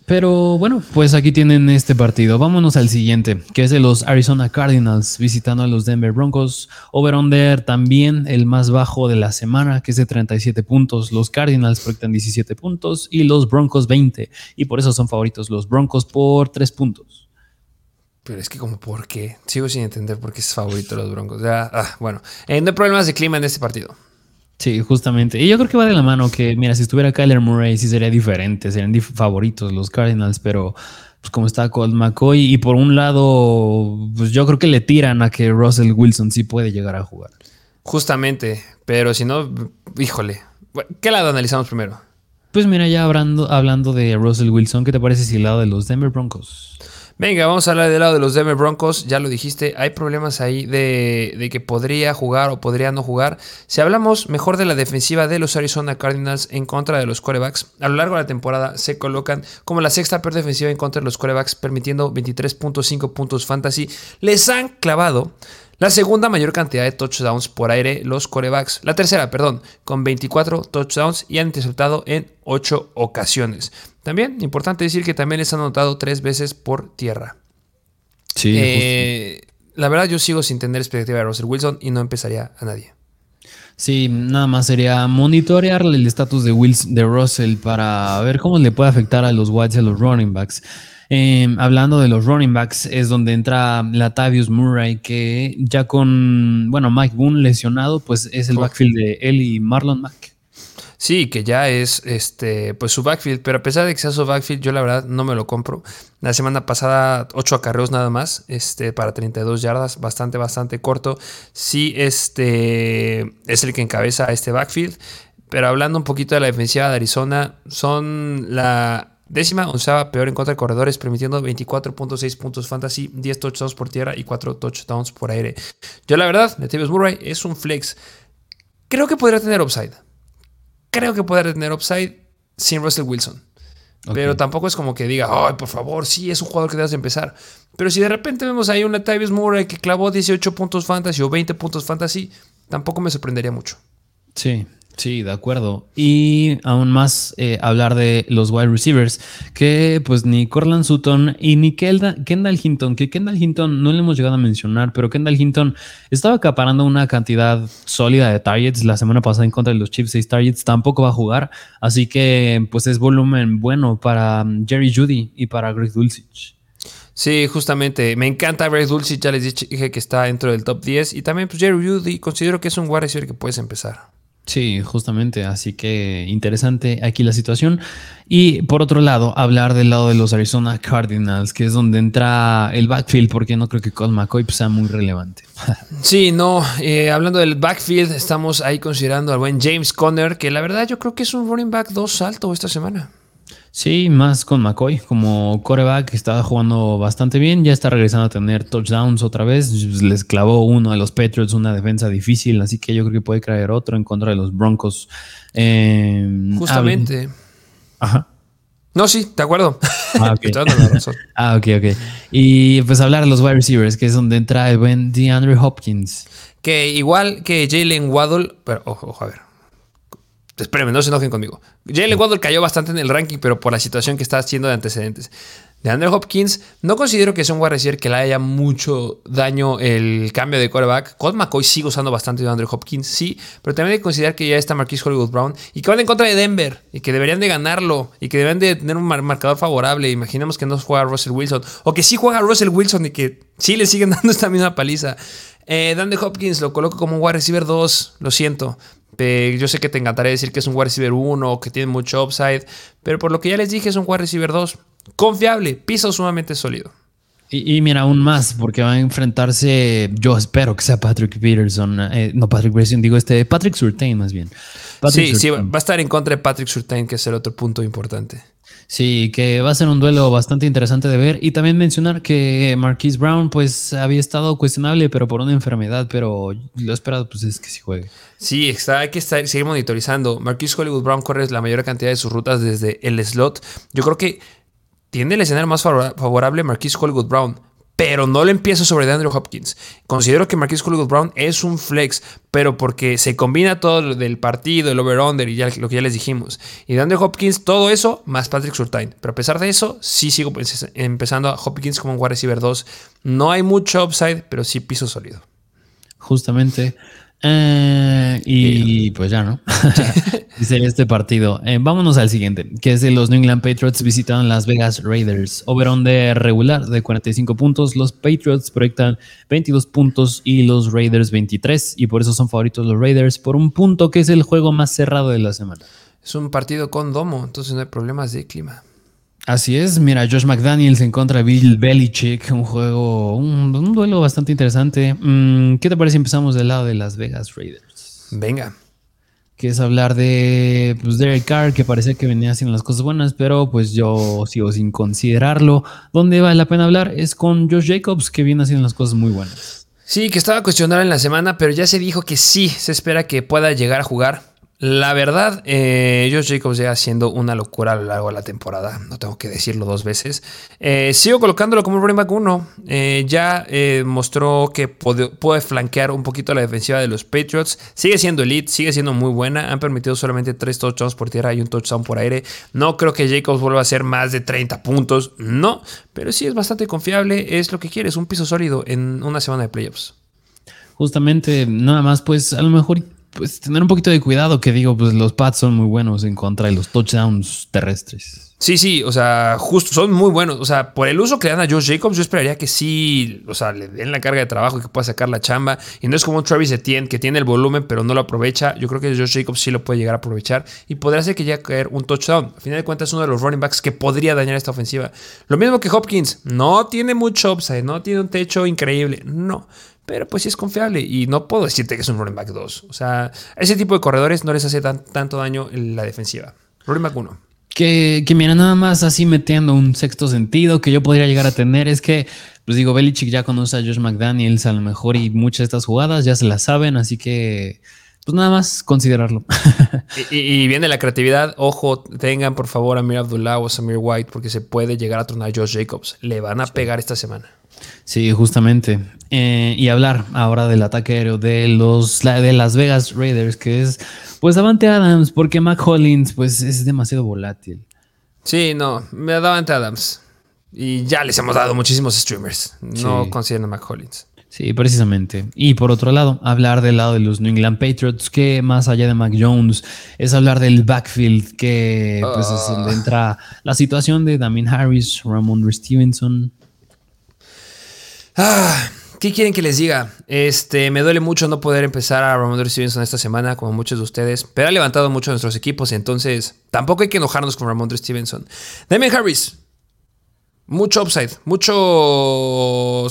Pero bueno, pues aquí tienen este partido. Vámonos al siguiente, que es de los Arizona Cardinals visitando a los Denver Broncos. Over-under también el más bajo de la semana, que es de 37 puntos. Los Cardinals proyectan 17 puntos y los Broncos 20. Y por eso son favoritos los Broncos por 3 puntos. Pero es que como por qué. Sigo sin entender por qué es favorito los Broncos. Ya, ah, bueno, eh, no hay problemas de clima en este partido. Sí, justamente. Y yo creo que va de la mano que, mira, si estuviera Kyler Murray sí sería diferente, serían favoritos los Cardinals, pero pues como está Colt McCoy y por un lado, pues yo creo que le tiran a que Russell Wilson sí puede llegar a jugar. Justamente, pero si no, híjole, ¿qué lado analizamos primero? Pues mira, ya hablando, hablando de Russell Wilson, ¿qué te parece si el lado de los Denver Broncos? Venga, vamos a hablar del lado de los Denver Broncos. Ya lo dijiste, hay problemas ahí de, que podría jugar o podría no jugar. Si hablamos mejor de la defensiva de los Arizona Cardinals en contra de los corebacks, a lo largo de la temporada se colocan como la sexta peor defensiva en contra de los corebacks, permitiendo 23.5 puntos fantasy. Les han clavado la segunda mayor cantidad de touchdowns por aire los corebacks. La tercera, perdón, con 24 touchdowns y han interceptado en 8 ocasiones. También, importante decir que también les han anotado tres veces por tierra. Sí. Eh, la verdad, yo sigo sin tener expectativa de Russell Wilson y no empezaría a nadie. Sí, nada más sería monitorear el estatus de, de Russell para ver cómo le puede afectar a los Whites y a los running backs. Em, hablando de los running backs, es donde entra Latavius Murray, que ya con, bueno, Mike Boone lesionado, pues es el backfield de él y Marlon Mack. Sí, que ya es este, pues su backfield, pero a pesar de que sea su backfield, yo la verdad no me lo compro. La semana pasada, 8 acarreos nada más, este, para 32 yardas, bastante, bastante corto. Sí, este es el que encabeza este backfield. Pero hablando un poquito de la defensiva de Arizona, son la décima onceava peor en contra de corredores, permitiendo 24.6 puntos fantasy, 10 touchdowns por tierra y 4 touchdowns por aire. Yo la verdad, Latavius Murray es un flex. Creo que podría tener upside creo que puede tener upside sin Russell Wilson. Pero tampoco es como que diga, ay, por favor, sí, es un jugador que debes de empezar. Pero si de repente vemos ahí una Tyvis Murray que clavó 18 puntos fantasy o 20 puntos fantasy, tampoco me sorprendería mucho. Sí, Sí, de acuerdo. Y aún más eh, hablar de los wide receivers, que pues ni Corland Sutton y ni Kendall Hinton, que Kendall Hinton no le hemos llegado a mencionar, pero Kendall Hinton estaba acaparando una cantidad sólida de targets la semana pasada en contra de los Chiefs, 6 targets, tampoco va a jugar, así que pues es volumen bueno para um, Jerry Judy y para Greg Dulcich. Sí, justamente. Me encanta Greg Dulcich, ya les dije que está dentro del top 10. Y también pues Jerry Judy, considero que es un wide receiver que puedes empezar. Sí, justamente, así que interesante aquí la situación. Y por otro lado, hablar del lado de los Arizona Cardinals, que es donde entra el backfield, porque no creo que Colt McCoy sea muy relevante. *laughs* Sí, no, eh, hablando del backfield, estamos ahí considerando al buen James Conner, que la verdad yo creo que es un running back 2 alto esta semana. Sí, más con McCoy como coreback, estaba jugando bastante bien, ya está regresando a tener touchdowns otra vez, les clavó uno de los Patriots, una defensa difícil, así que yo creo que puede caer otro en contra de los Broncos. Em, Justamente. Ajá. No, sí, de acuerdo. Ah, ok. *laughs* *laughs* ah, ok, ok. Y pues hablar de los wide receivers, que es donde entra el buen DeAndre Hopkins. Que igual que Jalen Waddle, pero ojo, ojo, a ver. Espérenme, no se enojen conmigo. Jalen Waddle cayó bastante en el ranking, pero por la situación que está haciendo de antecedentes. De Andrew Hopkins, no considero que sea un wide receiver que le haya mucho daño el cambio de quarterback. Colt McCoy sigue usando bastante de Andrew Hopkins, sí, pero también hay que considerar que ya está Marquis Hollywood Brown y que van en contra de Denver y que deberían de ganarlo y que deben de tener un marcador favorable. Imaginemos que no juega Russell Wilson o que sí juega Russell Wilson y que sí le siguen *laughs* dando esta misma paliza. Eh, Hopkins lo coloco como un wide receiver 2, lo siento. Yo sé que te encantaría decir que es un wide receiver 1, que tiene mucho upside, pero por lo que ya les dije es un wide receiver 2. Confiable, piso sumamente sólido. Y, mira, aún más, porque va a enfrentarse, yo espero que sea Patrick Peterson, eh, no Patrick Peterson, digo este, Patrick Surtain más bien. sí, sí, va a estar en contra de Patrick Surtain, que es el otro punto importante. Sí, que va a ser un duelo bastante interesante de ver. Y también mencionar que Marquise Brown, pues había estado cuestionable, pero por una enfermedad, pero lo esperado, pues es que sí juegue. Sí, está, hay que estar, seguir monitorizando. Marquise Hollywood Brown corre la mayor cantidad de sus rutas desde el slot. Yo creo que tiene el escenario más favorable Marquise Hollywood Brown pero no le empiezo sobre Andrew Hopkins. Considero que Marquis Hollywood Brown es un flex, pero porque se combina todo lo del partido, el over-under y lo que ya les dijimos. Y de Andrew Hopkins, todo eso, más Patrick Surtain. Pero a pesar de eso, sí sigo empezando a Hopkins como un wide receiver 2. No hay mucho upside, pero sí piso sólido. Justamente. Eh, y pues ya, ¿no? *laughs* *laughs* Dice este partido. Eh, vámonos al siguiente, que es de los New England Patriots visitaron Las Vegas Raiders. Overon de regular de 45 puntos. Los Patriots proyectan 22 puntos y los Raiders 23. Y por eso son favoritos los Raiders por un punto que es el juego más cerrado de la semana. Es un partido con domo, entonces no hay problemas de clima. Así es, mira, Josh McDaniels en contra de Bill Belichick, un juego, un, duelo bastante interesante. Mm, ¿Qué te parece si empezamos del lado de Las Vegas Raiders? Venga. Que es hablar de pues, Derek Carr, que parecía que venía haciendo las cosas buenas, pero pues yo sigo sin considerarlo. Donde vale la pena hablar es con Josh Jacobs, que viene haciendo las cosas muy buenas. Sí, que estaba cuestionado en la semana, pero ya se dijo que sí, se espera que pueda llegar a jugar. La verdad, eh, Josh Jacobs ya haciendo una locura a lo largo de la temporada. No tengo que decirlo dos veces. Eh, sigo colocándolo como running back 1. Eh, ya eh, mostró que puede, flanquear un poquito la defensiva de los Patriots. Sigue siendo elite, sigue siendo muy buena. Han permitido solamente 3 touchdowns por tierra y un touchdown por aire. No creo que Jacobs vuelva a hacer más de 30 puntos. No, pero sí es bastante confiable. Es lo que quieres, un piso sólido en una semana de playoffs. Justamente, nada más, pues a lo mejor pues tener un poquito de cuidado, que digo, pues los pads son muy buenos en contra de los touchdowns terrestres. Sí, sí, o sea, justo, son muy buenos. O sea, por el uso que dan a Josh Jacobs, yo esperaría que sí, o sea, le den la carga de trabajo y que pueda sacar la chamba. Y no es como un Travis Etienne que tiene el volumen, pero no lo aprovecha. Yo creo que Josh Jacobs sí lo puede llegar a aprovechar y podría ser que llegue a caer un touchdown. A final de cuentas, es uno de los running backs que podría dañar esta ofensiva. Lo mismo que Hopkins, no tiene mucho upside, no tiene un techo increíble, no. Pero pues sí es confiable y no puedo decirte que es un running back 2. O sea, ese tipo de corredores no les hace tanto daño en la defensiva. Running back 1 que, que mira, nada más así metiendo un sexto sentido que yo podría llegar a tener es que, pues digo, Belichick ya conoce a Josh McDaniels a lo mejor y muchas de estas jugadas ya se las saben, así que pues nada más considerarlo. *laughs* y, viene la creatividad. Ojo, tengan por favor a Amir Abdullah o a Samir White porque se puede llegar a tronar Josh Jacobs. Le van a pegar esta semana. Sí, justamente. Eh, y hablar ahora del ataque aéreo de los de Las Vegas Raiders, que es pues Davante Adams, porque Mac Hollins pues es demasiado volátil. Sí, no, me da Davante Adams. Y ya les hemos dado muchísimos streamers. No consideren a Mac Hollins. Sí, precisamente. Y por otro lado, hablar del lado de los New England Patriots, que más allá de Mac Jones, es hablar del backfield, que pues es donde ah. entra la situación de Damien Harris, Ramon Stevenson, Ah, ¿Qué quieren que les diga? Este, me duele mucho no poder empezar a Ramondre Stevenson esta semana, como muchos de ustedes, pero ha levantado mucho nuestros equipos, entonces tampoco hay que enojarnos con Ramondre Stevenson. Damien Harris, mucho upside, muchas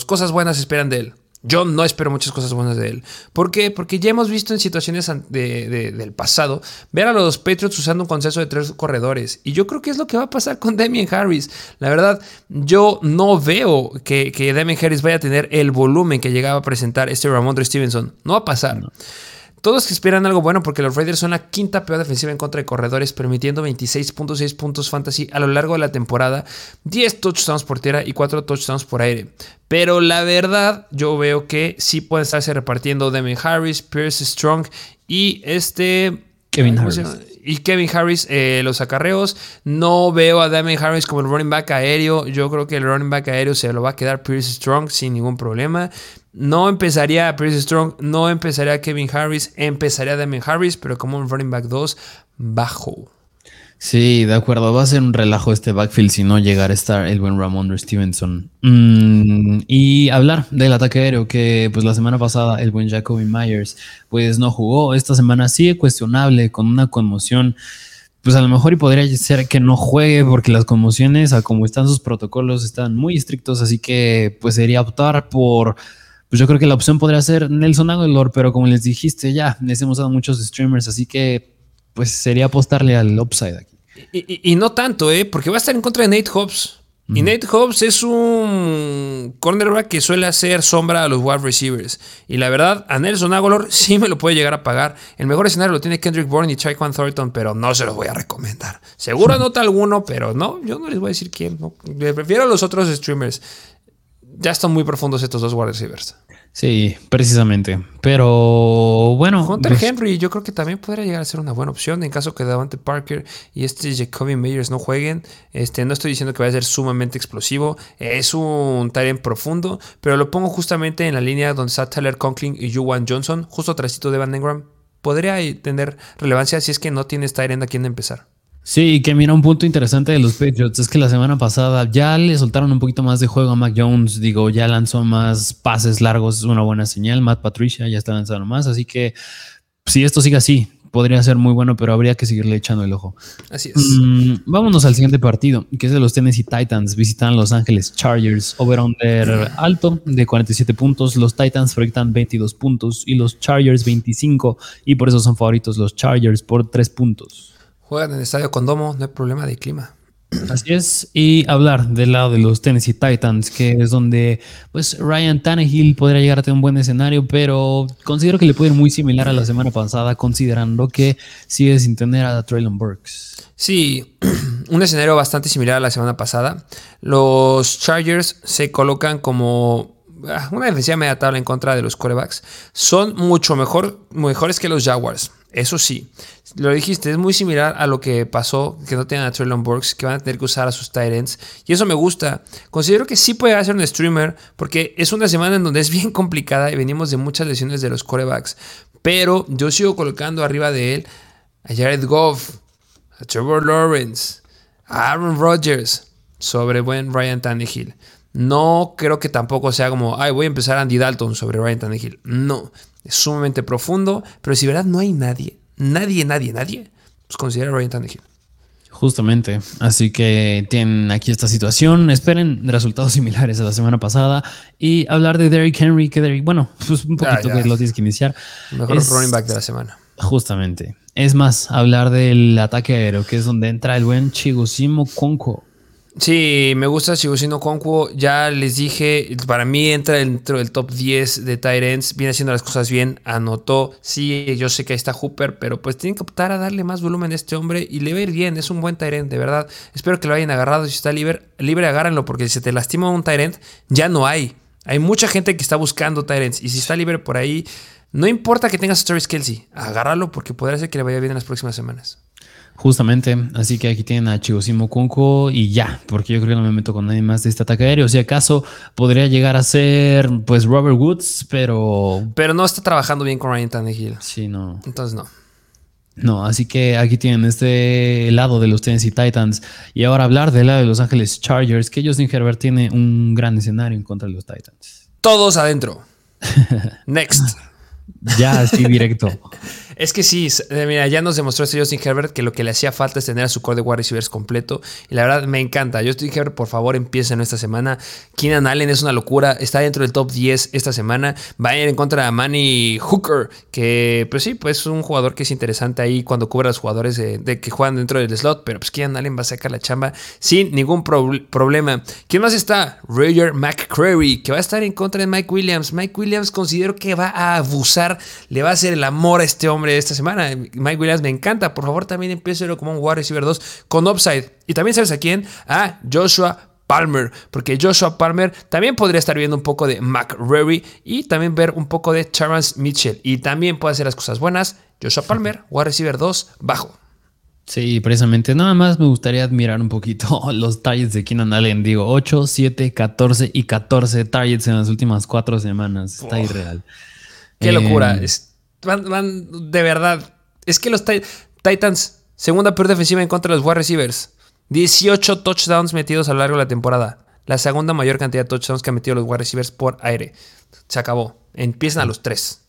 cosas buenas esperan de él. Yo no espero muchas cosas buenas de él. ¿Por qué? Porque ya hemos visto en situaciones del pasado ver a los Patriots usando un consenso de tres corredores. Y yo creo que es lo que va a pasar con Damien Harris. La verdad, yo no veo que, que Damien Harris vaya a tener el volumen que llegaba a presentar este Ramondre Stevenson. No va a pasar. Todos que esperan algo bueno porque los Raiders son la quinta peor defensiva en contra de corredores, permitiendo 26.6 puntos fantasy a lo largo de la temporada, 10 touchdowns por tierra y 4 touchdowns por aire. Pero la verdad, yo veo que sí pueden estarse repartiendo Demi Harris, Pierce Strong y este... Kevin Harris. Y Kevin Harris, eh, los acarreos. No veo a Damien Harris como el running back aéreo. Yo creo que el running back aéreo se lo va a quedar Pierce Strong sin ningún problema. No empezaría a Strong, no empezaría a Kevin Harris, empezaría Damien Harris, pero como un running back 2 bajo. Sí, de acuerdo. Va a ser un relajo este backfield si no llegara a estar el buen Ramon Stevenson. Mm, y hablar del ataque aéreo, que pues la semana pasada el buen Jacoby Myers pues no jugó. Esta semana sigue cuestionable con una conmoción. Pues a lo mejor y podría ser que no juegue porque las conmociones, a como están sus protocolos, están muy estrictos. Así que pues sería optar por pues yo creo que la opción podría ser Nelson Aguilar, pero como les dijiste, ya les hemos dado muchos streamers, así que pues sería apostarle al upside aquí. Y, no tanto, ¿eh? Porque va a estar en contra de Nate Hobbs. Y Nate Hobbs es un cornerback que suele hacer sombra a los wide receivers. Y la verdad, a Nelson Aguilar sí me lo puede llegar a pagar. El mejor escenario lo tiene Kendrick Bourne y Tyquan Thornton, pero no se los voy a recomendar. Seguro anota alguno, pero no, yo no les voy a decir quién. prefiero a los otros streamers. Ya están muy profundos estos dos wide receivers. Sí, precisamente. Pero bueno. Hunter pues Henry, yo creo que también podría llegar a ser una buena opción en caso que Davante Parker y este Jacoby Meyers no jueguen. Este, no estoy diciendo que vaya a ser sumamente explosivo. Es un Tyrant profundo, pero lo pongo justamente en la línea donde está Tyler Conklin y Juwan Johnson, justo atrásito de Van Engram. Podría tener relevancia si es que no tienes Tyrant a quien empezar. Sí, que mira, un punto interesante de los Patriots es que la semana pasada ya le soltaron un poquito más de juego a Mac Jones. Digo, ya lanzó más pases largos, es una buena señal. Matt Patricia ya está lanzando más. Así que si esto sigue así, podría ser muy bueno, pero habría que seguirle echando el ojo. Así es. Mm, vámonos al siguiente partido, que es de los Tennessee Titans. Visitan Los Ángeles Chargers. Over-under alto de 47 puntos. Los Titans proyectan 22 puntos y los Chargers 25. Y por eso son favoritos los Chargers por 3 puntos. Juegan en el estadio Condomo, no hay problema de clima. Así es, y hablar del lado de los Tennessee Titans, que es donde pues Ryan Tannehill podría llegar a tener un buen escenario, pero considero que le puede ir muy similar a la semana pasada, considerando que sigue sin tener a Traylon Burks. Sí, *clears throat* un escenario bastante similar a la semana pasada. Los Chargers se colocan como una defensiva media tabla en contra de los corebacks. Son mucho mejor, mejores que los Jaguars. Eso sí, lo dijiste, es muy similar a lo que pasó, que no tienen a Traylon Burks, que van a tener que usar a sus Tyrants. Y eso me gusta. Considero que sí puede hacer un streamer, porque es una semana en donde es bien complicada y venimos de muchas lesiones de los corebacks. Pero yo sigo colocando arriba de él a Jared Goff, a Trevor Lawrence, a Aaron Rodgers, sobre buen Ryan Tannehill. No creo que tampoco sea como, ay, voy a empezar Andy Dalton sobre Ryan Tannehill. No, es sumamente profundo, pero si verdad no hay nadie, nadie, nadie, nadie, pues considera Ryan Tannehill. Justamente, así que tienen aquí esta situación, esperen resultados similares a la semana pasada y hablar de Derrick Henry, que Derrick, bueno, pues un poquito que lo tienes que iniciar. Mejor running back de la semana. Justamente. Es más, hablar del ataque aéreo, que es donde entra el buen Chigosimo Conco. Sí, me gusta Chigosimo Conco. Ya les dije, para mí entra dentro del top 10 de Tyrants. Viene haciendo las cosas bien. Anotó. Sí, yo sé que ahí está Hooper, pero pues tienen que optar a darle más volumen a este hombre y le va a ir bien. Es un buen Tyrant, de verdad. Espero que lo hayan agarrado. Si está libre, libre agárrenlo, porque si te lastima un Tyrant, ya no hay. Hay mucha gente que está buscando Tyrants y si está libre por ahí, no importa que tengas a Travis Kelsey, agárralo porque podrá ser que le vaya bien en las próximas semanas. Justamente, así que aquí tienen a Chigosimo Kunko y ya, porque yo creo que no me meto con nadie más de este ataque aéreo. Si acaso podría llegar a ser, pues, Robert Woods, pero. Pero no está trabajando bien con Ryan Tannehill. Sí, no. Entonces no. No, así que aquí tienen este lado de los Tennessee Titans. Y ahora hablar del lado de Los Ángeles Chargers, que Justin Herbert tiene un gran escenario en contra de los Titans. Todos adentro. *laughs* Next. Ya, así directo. *laughs* Es que sí, eh, mira, ya nos demostró este Justin Herbert que lo que le hacía falta es tener a su core de wide receivers completo. Y la verdad me encanta. Justin Herbert, por favor, empiecen esta semana. Keenan Allen es una locura. Está dentro del top 10 esta semana. Va a ir en contra de Manny Hooker, que pues sí, pues es un jugador que es interesante ahí cuando cubre a los jugadores de, que juegan dentro del slot. Pero pues Keenan Allen va a sacar la chamba sin ningún problema. ¿Quién más está? Roger McCreary, que va a estar en contra de Mike Williams. Mike Williams considero que va a abusar, le va a hacer el amor a este hombre esta semana. Mike Williams me encanta. Por favor, también empiece como un wide receiver 2 con upside. Y también sabes a quién? A Joshua Palmer, porque Joshua Palmer también podría estar viendo un poco de McRary y también ver un poco de Terrence Mitchell. Y también puede hacer las cosas buenas. Joshua Palmer, wide receiver 2, bajo. Sí, precisamente. Nada más me gustaría admirar un poquito *laughs* los targets de Keenan Allen. Digo, 8, 7, 14 y 14 targets en las últimas cuatro semanas. Está irreal. Qué locura. Eh, Van, de verdad. Es que los Titans, segunda peor defensiva en contra de los wide receivers. 18 touchdowns metidos a lo largo de la temporada. La segunda mayor cantidad de touchdowns que han metido los wide receivers por aire. Se acabó. Empiezan a los tres.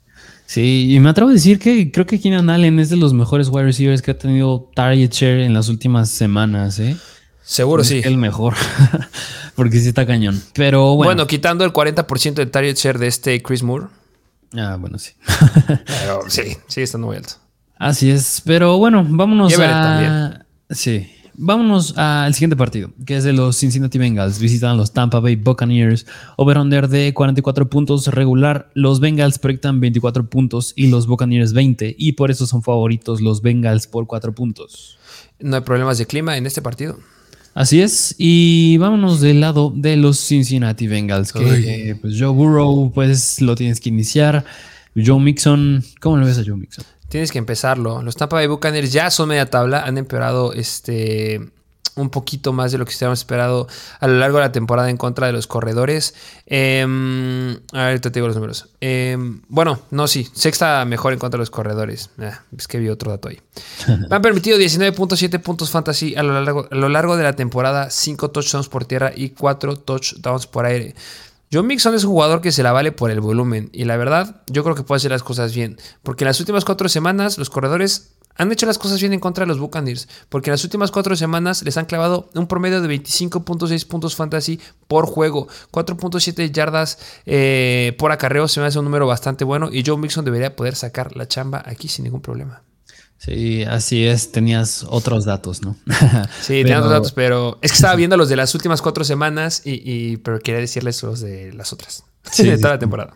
Sí, y me atrevo a decir que creo que Keenan Allen es de los mejores wide receivers que ha tenido target share en las últimas semanas, ¿eh? Seguro sí. El mejor. *laughs* Porque sí está cañón. Pero bueno. Bueno, quitando el 40% de target share de este Chris Moore. Ah, bueno, sí. Pero sí, sí, está muy alto. Así es. Pero bueno, vámonos a. También. Sí. Vámonos al siguiente partido, que es de los Cincinnati Bengals. Visitan los Tampa Bay Buccaneers. Over-under de 44 puntos regular. Los Bengals proyectan 24 puntos y los Buccaneers 20. Y por eso son favoritos los Bengals por 4 puntos. No hay problemas de clima en este partido. Así es, y vámonos del lado de los Cincinnati Bengals, que eh, pues Joe Burrow, pues lo tienes que iniciar. Joe Mixon, ¿cómo lo ves a Joe Mixon? Tienes que empezarlo. Los Tampa Bay Buccaneers ya son media tabla, han empeorado este un poquito más de lo que habíamos esperado a lo largo de la temporada en contra de los corredores. Eh, a ver, te digo los números. Em, bueno, no, sí, sexta mejor en contra de los corredores. Ah, es que vi otro dato ahí. *laughs* han permitido 19.7 puntos fantasy a lo, largo, a lo largo de la temporada, 5 touchdowns por tierra y 4 touchdowns por aire. John Mixon es un jugador que se la vale por el volumen y la verdad yo creo que puede hacer las cosas bien, porque en las últimas cuatro semanas los corredores han hecho las cosas bien en contra de los Buccaneers, porque en las últimas cuatro semanas les han clavado un promedio de 25.6 puntos fantasy por juego, 4.7 yardas eh, por acarreo, se me hace un número bastante bueno y Joe Mixon debería poder sacar la chamba aquí sin ningún problema. Sí, así es, tenías otros datos, ¿no? *laughs* sí, tenía otros datos, pero es que estaba viendo los de las últimas cuatro semanas y, pero quería decirles los de las otras, sí, *laughs* de toda la temporada.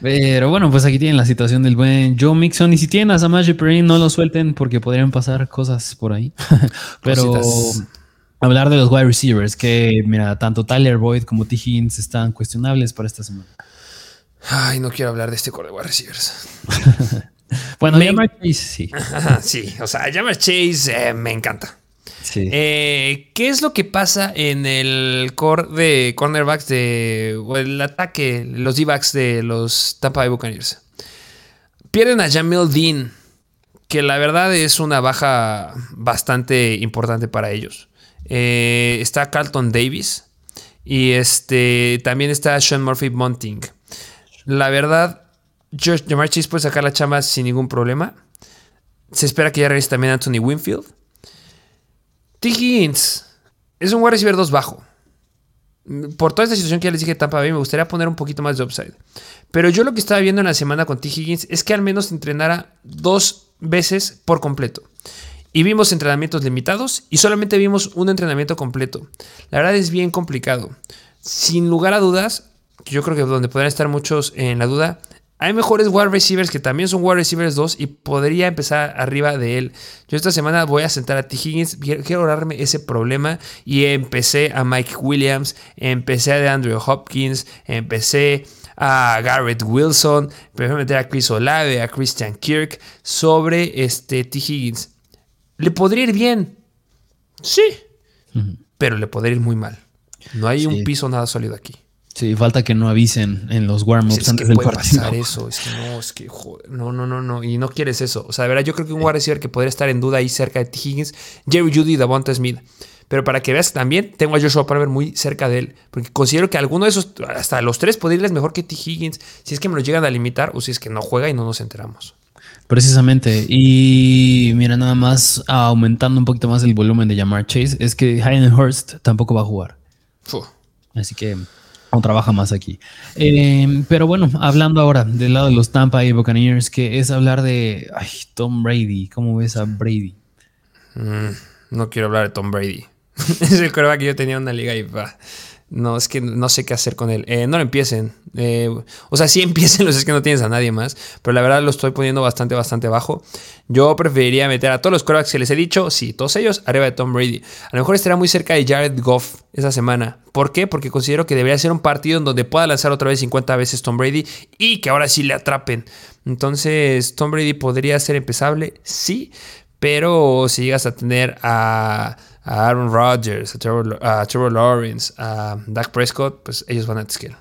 Pero bueno, pues aquí tienen la situación del buen Joe Mixon. Y si tienen a Samaje Perrin, no lo suelten porque podrían pasar cosas por ahí. *laughs* Pero hablar de los wide receivers, que mira, tanto Tyler Boyd como T. Higgins están cuestionables para esta semana. Ay, no quiero hablar de este core de wide receivers. *laughs* bueno, Jamar Chase sí. *laughs* Sí, o sea, Jamar Chase eh, me encanta. Eh, ¿Qué es lo que pasa en el core de cornerbacks de. o el ataque, los D-backs de los Tampa Bay Buccaneers? Pierden a Jamil Dean, que la verdad es una baja bastante importante para ellos. Eh, está Carlton Davis y este también está Sean Murphy Monting. La verdad, Josh- Jamar puede sacar la chamba sin ningún problema. Se espera que ya regrese también Anthony Winfield. T. Higgins es un wide receiver 2 bajo. Por toda esta situación que ya les dije Tampa Bay, me gustaría poner un poquito más de upside. Pero yo lo que estaba viendo en la semana con T. Higgins es que al menos entrenara dos veces por completo. Y vimos entrenamientos limitados y solamente vimos un entrenamiento completo. La verdad es bien complicado. Sin lugar a dudas, yo creo que donde podrían estar muchos en la duda, hay mejores wide receivers que también son wide receivers 2 y podría empezar arriba de él. Yo esta semana voy a sentar a T. Higgins, quiero ahorrarme ese problema y empecé a Mike Williams, empecé a Andrew Hopkins, empecé a Garrett Wilson, prefiero meter a Chris Olave, a Christian Kirk sobre este T. Higgins. ¿Le podría ir bien? Sí, pero le podría ir muy mal. No hay Sí. un piso nada sólido aquí. Sí, falta que no avisen en los warm-ups Es que antes del puede partido. pasar eso, es que no, es que joder, no, no, no, no, y no quieres eso. O sea, de verdad, yo creo que un wide receiver que podría estar en duda ahí cerca de T. Higgins, Jerry Judy y Davonta Smith. Pero para que veas también tengo a Joshua Palmer muy cerca de él, porque considero que alguno de esos, hasta los tres, podría irles mejor que T. Higgins, si es que me lo llegan a limitar o si es que no juega y no nos enteramos. Precisamente. Y mira, nada más aumentando un poquito más el volumen de Jamar Chase, es que Hayden Hurst tampoco va a jugar. Así que no trabaja más aquí. Eh, pero bueno, hablando ahora del lado de los Tampa y Buccaneers, que es hablar de ay, Tom Brady. ¿Cómo ves a Brady? Mm, no quiero hablar de Tom Brady. *laughs* es el que yo tenía en una liga y va. No, es que no sé qué hacer con él. Eh, no lo empiecen. Eh, o sea, sí *laughs* empiecen, es que no tienes a nadie más. Pero la verdad lo estoy poniendo bastante, bastante bajo. Yo preferiría meter a todos los corebacks que les he dicho, sí, todos ellos, arriba de Tom Brady. A lo mejor estará muy cerca de Jared Goff esa semana. ¿Por qué? Porque considero que debería ser un partido en donde pueda lanzar otra vez 50 veces Tom Brady y que ahora sí le atrapen. Entonces, Tom Brady podría ser empezable, sí. Pero si llegas a tener a, a Aaron Rodgers, a Trevor, a Trevor Lawrence, a Dak Prescott, pues ellos van a scale.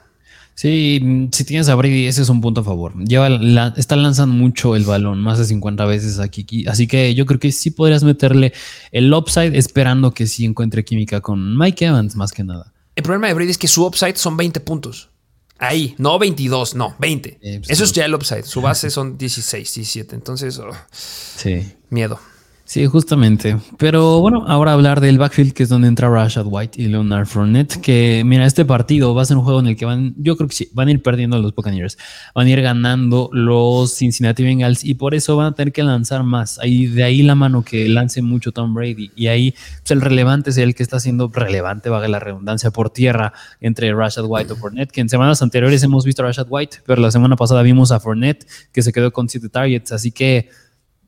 Sí, si tienes a Brady, ese es un punto a favor. Lleva la- está lanzando mucho el balón, más de 50 veces aquí. Así que yo creo que sí podrías meterle el upside esperando que sí encuentre química con Mike Evans, más que nada. El problema de Brady es que su upside son 20 puntos. Ahí, no 22, no, 20. Eh, pues, Eso es ya el upside. Su base son 16, 17. Entonces, oh, Sí. miedo. Sí, justamente. Pero bueno, ahora hablar del backfield, que es donde entra Rashad White y Leonard Fournette, que mira, este partido va a ser un juego en el que van, yo creo que sí, van a ir perdiendo los Buccaneers, van a ir ganando los Cincinnati Bengals y por eso van a tener que lanzar más. Ahí, de ahí la mano que lance mucho Tom Brady y ahí pues, el relevante es el que está siendo relevante, vaga la redundancia, por tierra entre Rashad White o Fournette, que en semanas anteriores hemos visto a Rashad White, pero la semana pasada vimos a Fournette que se quedó con 7 targets, así que...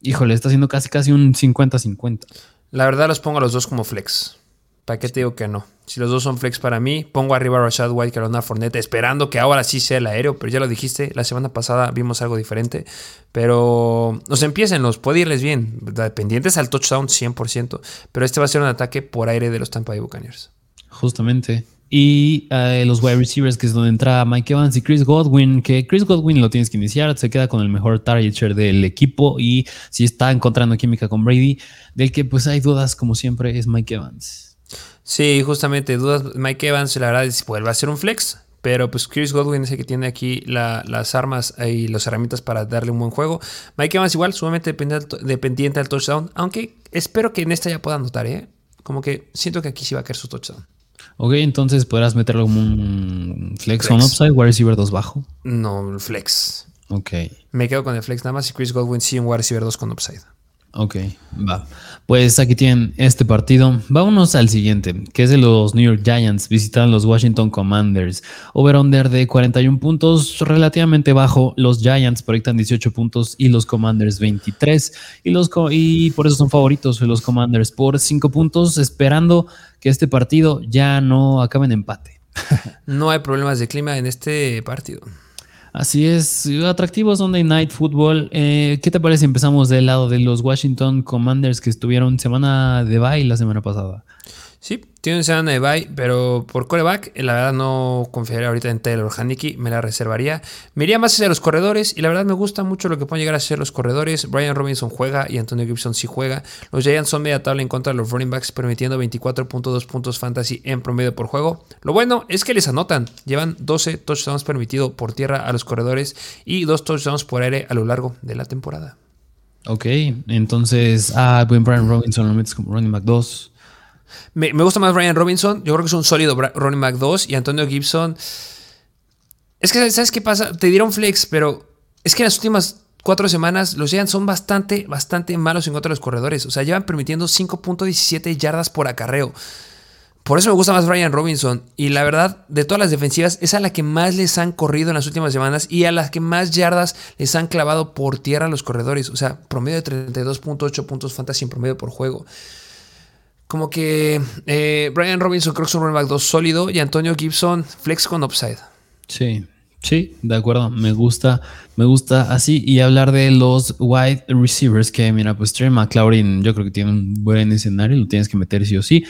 Híjole, está haciendo casi casi un 50-50. La verdad los pongo a los dos como flex. ¿Para qué te digo que no? Si los dos son flex para mí, pongo arriba a Rashad White que a Leonard Fournette, esperando que ahora sí sea el aéreo, pero ya lo dijiste, la semana pasada vimos algo diferente. Pero nos empiecen, los puede irles bien, dependientes al touchdown 100%, pero este va a ser un ataque por aire de los Tampa Bay Buccaneers. Justamente. Y eh, los wide receivers, que es donde entra Mike Evans y Chris Godwin, que Chris Godwin lo tienes que iniciar, se queda con el mejor target del equipo y si está encontrando química con Brady, del que pues hay dudas como siempre es Mike Evans. Sí, justamente, dudas, Mike Evans, la verdad es vuelve a ser un flex, pero pues Chris Godwin es el que tiene aquí la- las armas y las herramientas para darle un buen juego. Mike Evans igual, sumamente dependiente, dependiente al touchdown, aunque espero que en esta ya pueda anotar, ¿eh? Como que siento que aquí sí va a caer su touchdown. Ok, entonces podrás meterlo como un flex, Flex. on upside, wide receiver 2 bajo. No, el flex. Ok. Me quedo con el flex nada más y Chris Godwin sí un wide receiver 2 con upside. Ok, va. Pues aquí tienen este partido. Vámonos al siguiente, que es de los New York Giants. Visitan los Washington Commanders. Over-under de 41 puntos, relativamente bajo. Los Giants proyectan 18 puntos y los Commanders 23. Y, los co- y por eso son favoritos los Commanders por 5 puntos, esperando que este partido ya no acabe en empate. No hay problemas de clima en este partido. Así es, atractivo Sunday Night Football. Eh, ¿Qué te parece? Empezamos del lado de los Washington Commanders que estuvieron semana de bye la semana pasada. Sí, tiene un semana de bye, pero por coreback, la verdad no confiaría ahorita en Taylor Haneke, me la reservaría. Me iría más hacia los corredores y la verdad me gusta mucho lo que pueden llegar a ser los corredores. Brian Robinson juega y Antonio Gibson sí juega. Los Giants son media tabla en contra de los running backs, permitiendo 24.2 puntos fantasy en promedio por juego. Lo bueno es que les anotan. Llevan 12 touchdowns permitidos por tierra a los corredores y 2 touchdowns por aire a lo largo de la temporada. Ok, entonces, ah, Brian Robinson lo metes como running back 2. Me, gusta más Ryan Robinson. Yo creo que es un sólido running back 2. Y Antonio Gibson. Es que, ¿sabes qué pasa? Te dieron flex, pero es que en las últimas cuatro semanas los Giants son bastante, bastante malos en contra de los corredores. O sea, llevan permitiendo 5.17 yardas por acarreo. Por eso me gusta más Ryan Robinson. Y la verdad, de todas las defensivas, es a la que más les han corrido en las últimas semanas y a las que más yardas les han clavado por tierra a los corredores. O sea, promedio de 32.8 puntos fantasy en promedio por juego como que eh, Brian Robinson creo que es un running back 2 sólido y Antonio Gibson flex con upside. Sí, sí, de acuerdo. Me gusta, me gusta así. Y hablar de los wide receivers, que mira, pues Trey McLaurin, yo creo que tiene un buen escenario, lo tienes que meter sí o sí.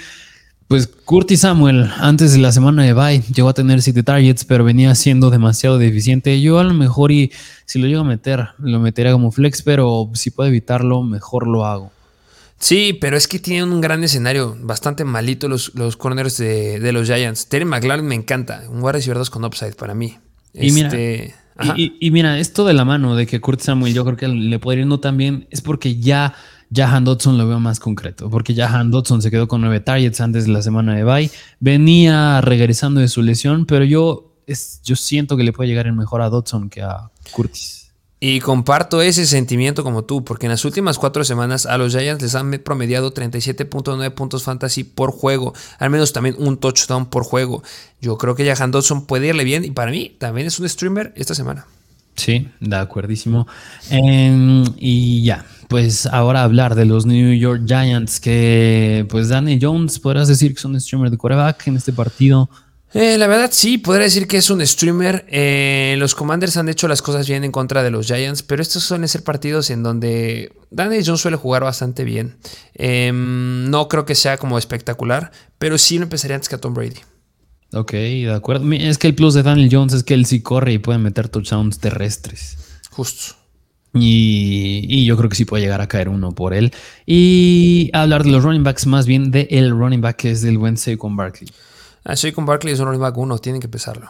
Pues Curtis Samuel, antes de la semana de bye, llegó a tener 7 targets, pero venía siendo demasiado deficiente. Yo a lo mejor, y si lo llego a meter, lo metería como flex, pero si puedo evitarlo, mejor lo hago. Sí, pero es que tienen un gran escenario, bastante malito los, los corners de, los Giants. Terry McLaren me encanta, un guardia izquierdo con upside para mí. Y, mira, este, y, mira, esto de la mano de que Kurt Samuel yo creo que le podría ir no tan bien es porque ya Jahan Dodson lo veo más concreto, porque Jahan Dodson se quedó con nueve targets antes de la semana de bye, venía regresando de su lesión, pero yo, es, yo siento que le puede llegar mejor a Dodson que a Curtis. Y comparto ese sentimiento como tú, porque en las últimas cuatro semanas a los Giants les han promediado 37.9 puntos fantasy por juego, al menos también un touchdown por juego. Yo creo que Jahan Dodson puede irle bien y para mí también es un streamer esta semana. Sí, de acuerdísimo. Em, y ya, pues ahora hablar de los New York Giants, que pues Danny Jones, podrás decir que son streamer de quarterback en este partido. Eh, la verdad sí, podría decir que es un streamer. Eh, los Commanders han hecho las cosas bien en contra de los Giants, pero estos suelen ser partidos en donde Daniel Jones suele jugar bastante bien. Em, no creo que sea como espectacular, pero sí lo empezaría antes que a Tom Brady. Ok, de acuerdo. Es que el plus de Daniel Jones es que él sí corre y puede meter touchdowns terrestres. Justo. Y, yo creo que sí puede llegar a caer uno por él. Y hablar de los running backs, más bien de el running back que es del buen con Barkley. Así con Barkley es un running back uno, tienen que pesarlo.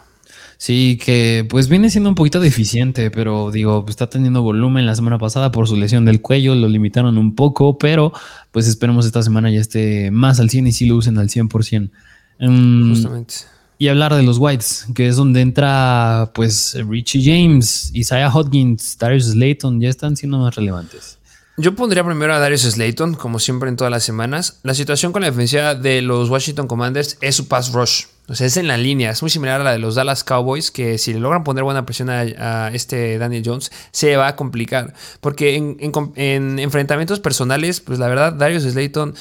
Sí, que pues viene siendo un poquito deficiente, pero digo, pues, está teniendo volumen la semana pasada por su lesión del cuello, lo limitaron un poco, pero pues esperemos esta semana ya esté más al 100 y sí lo usen al 100%. Em, Justamente. Y hablar de los Whites, que es donde entra pues Richie James, Isaiah Hodgins, Darius Slayton, ya están siendo más relevantes. Yo pondría primero a Darius Slayton, como siempre en todas las semanas. La situación con la defensiva de los Washington Commanders es su pass rush. O sea, es en la línea. Es muy similar a la de los Dallas Cowboys, que si le logran poner buena presión a, este Daniel Jones, se va a complicar. Porque en, enfrentamientos personales, pues la verdad, Darius Slayton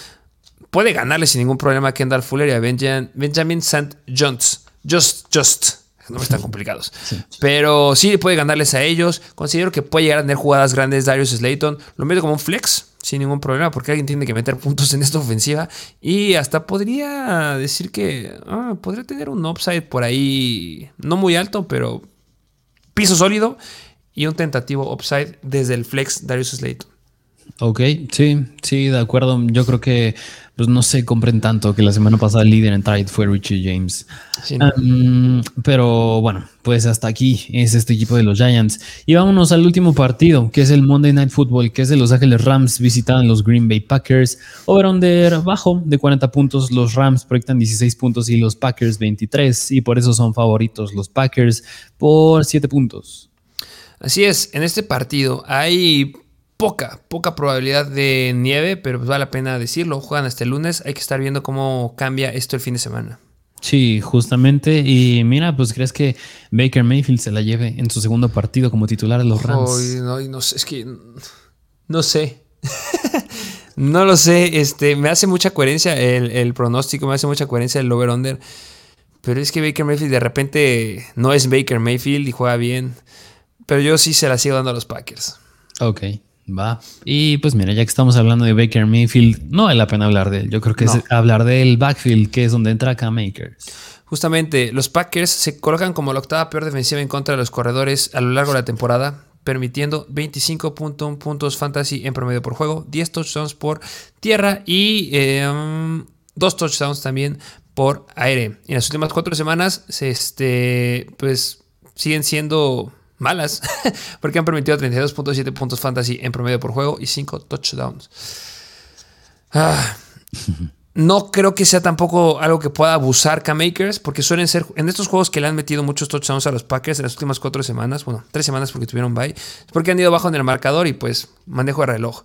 puede ganarle sin ningún problema a Kendall Fuller y a Benjamin, Benjamin St. Jones. Just, just no están complicados. Pero sí puede ganarles a ellos. Considero que puede llegar a tener jugadas grandes Darius Slayton. Lo meto como un flex sin ningún problema porque alguien tiene que meter puntos en esta ofensiva. Y hasta podría decir que ah, podría tener un upside por ahí, no muy alto, pero piso sólido. Y un tentativo upside desde el flex Darius Slayton. Ok, sí, sí, de acuerdo. Yo creo que pues no se compren tanto que la semana pasada el líder en Tide fue Richie James. pero bueno, pues hasta aquí es este equipo de los Giants. Y vámonos al último partido, que es el Monday Night Football, que es de Los Ángeles Rams visitaban los Green Bay Packers. Over-under bajo de 40 puntos, los Rams proyectan 16 puntos y los Packers 23, y por eso son favoritos los Packers por 7 puntos. Así es, en este partido hay poca, poca probabilidad de nieve, pero pues vale la pena decirlo. Juegan hasta el lunes. Hay que estar viendo cómo cambia esto el fin de semana. Sí, justamente. Y mira, pues crees que Baker Mayfield se la lleve en su segundo partido como titular de los Rams. no, no sé, es que no sé. *laughs* no lo sé. Este, me hace mucha coherencia el, el, pronóstico, me hace mucha coherencia el over-under. Pero es que Baker Mayfield de repente no es Baker Mayfield y juega bien. Pero yo sí se la sigo dando a los Packers. Ok, va. Y pues mira, ya que estamos hablando de Baker Mayfield, no vale la pena hablar de él. Yo creo que es hablar del backfield, que es donde entra Cam Makers. Justamente, los Packers se colocan como la octava peor defensiva en contra de los corredores a lo largo de la temporada, permitiendo 25.1 puntos fantasy en promedio por juego, 10 touchdowns por tierra y 2 em, touchdowns también por aire. En las últimas cuatro semanas, este, pues siguen siendo malas, *laughs* porque han permitido 32.7 puntos fantasy en promedio por juego y 5 touchdowns. Ah, *laughs* no creo que sea tampoco algo que pueda abusar K-Makers, porque suelen ser en estos juegos que le han metido muchos touchdowns a los Packers en las últimas cuatro semanas, bueno, tres semanas porque tuvieron bye, es porque han ido bajo en el marcador y pues manejo de reloj.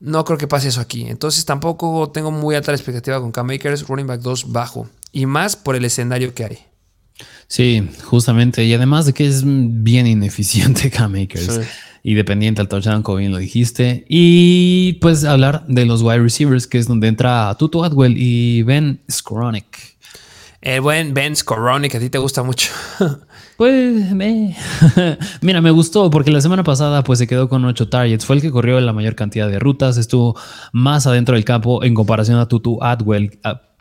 No creo que pase eso aquí. Entonces tampoco tengo muy alta la expectativa con K-Makers, running back 2 bajo. Y más por el escenario que hay. Sí, justamente. Y además de que es bien ineficiente *laughs* K-Makers. Y dependiente al touchdown, como bien lo dijiste. Y pues hablar de los wide receivers, que es donde entra Tutu Atwell y Ben Skoronik. El buen Ben Skoronik, a ti te gusta mucho. *laughs* Pues me... *laughs* Mira, me gustó porque la semana pasada pues se quedó con 8 targets. Fue el que corrió la mayor cantidad de rutas. Estuvo más adentro del campo en comparación a Tutu Atwell.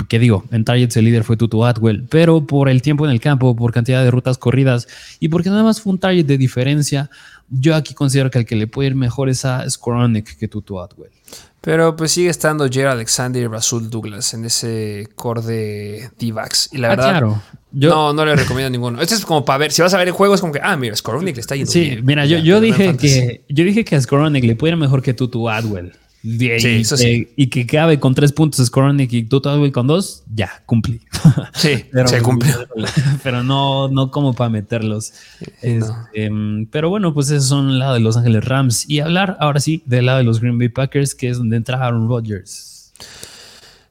Que digo, en targets el líder fue Tutu Atwell. Pero por el tiempo en el campo, por cantidad de rutas corridas y porque nada más fue un target de diferencia, yo aquí considero que el que le puede ir mejor es a Skoronik que Tutu Atwell. Pero pues sigue estando Jerry Alexander y Rasul Douglas en ese core de D-backs. Y la ah, verdad, claro. no, no le recomiendo ninguno. Este es como para ver, si vas a ver el juego, es como que, ah, mira, Skoronik le está yendo sí, mira, yo, yo dije que, yo dije que a le puede ir mejor que Tutu Atwell y, que cabe con tres puntos Skoronik y Tutu con dos, ya, cumplí. *laughs* Sí, pero, se cumplió. *laughs* Pero no, no como para meterlos. Este, pero bueno, pues esos son el lado de Los Ángeles Rams. Y hablar ahora sí del lado de los Green Bay Packers, que es donde entra Aaron Rodgers.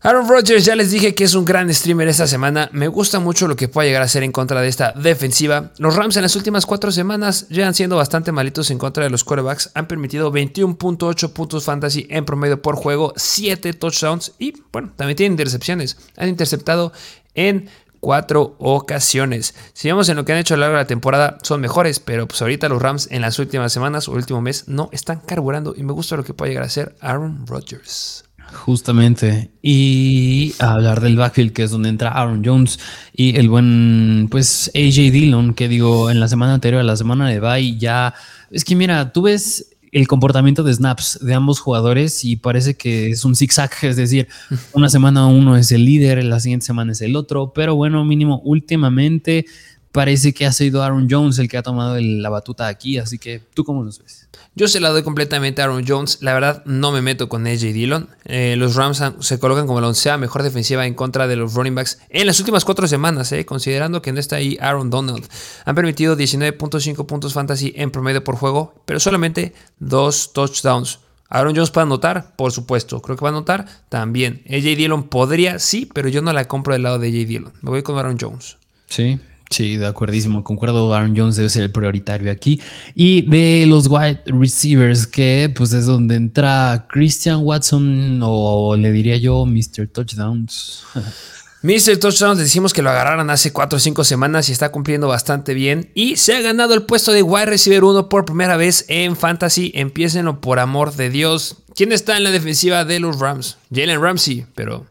Aaron Rodgers, ya les dije que es un gran streamer esta semana. Me gusta mucho lo que pueda llegar a hacer en contra de esta defensiva. Los Rams en las últimas cuatro semanas llevan siendo bastante malitos en contra de los quarterbacks. Han permitido 21.8 puntos fantasy en promedio por juego, 7 touchdowns y, bueno, también tienen intercepciones. Han interceptado en cuatro ocasiones. Si vemos en lo que han hecho a lo largo de la temporada, son mejores, pero pues ahorita los Rams en las últimas semanas o último mes no están carburando y me gusta lo que puede llegar a ser Aaron Rodgers. Justamente. Y hablar del backfield, que es donde entra Aaron Jones y el buen, pues, AJ Dillon, que digo, en la semana anterior, a la semana de bye, ya. Es que mira, tú ves el comportamiento de snaps de ambos jugadores y parece que es un zigzag, es decir, una semana uno es el líder, la siguiente semana es el otro, pero bueno, mínimo últimamente parece que ha sido Aaron Jones el que ha tomado la batuta aquí, así que tú cómo los ves? Yo se la doy completamente a Aaron Jones. La verdad, no me meto con AJ Dillon. Eh, los Rams se colocan como la oncea mejor defensiva en contra de los running backs en las últimas cuatro semanas, eh, considerando que no está ahí Aaron Donald. Han permitido 19.5 puntos fantasy en promedio por juego, pero solamente dos touchdowns. Aaron Jones puede anotar, por supuesto. Creo que va a anotar también. AJ Dillon podría, sí, pero yo no la compro del lado de AJ Dillon. Me voy con Aaron Jones. Sí, Sí, de acuerdísimo, concuerdo, Aaron Jones debe ser el prioritario aquí. Y de los wide receivers, que pues es donde entra Christian Watson o le diría yo Mr. Touchdowns. *laughs* Mr. Touchdowns decimos que lo agarraron hace 4 o 5 semanas y está cumpliendo bastante bien. Y se ha ganado el puesto de wide receiver 1 por primera vez en Fantasy. Empiécenlo por amor de Dios. ¿Quién está en la defensiva de los Rams? Jalen Ramsey, pero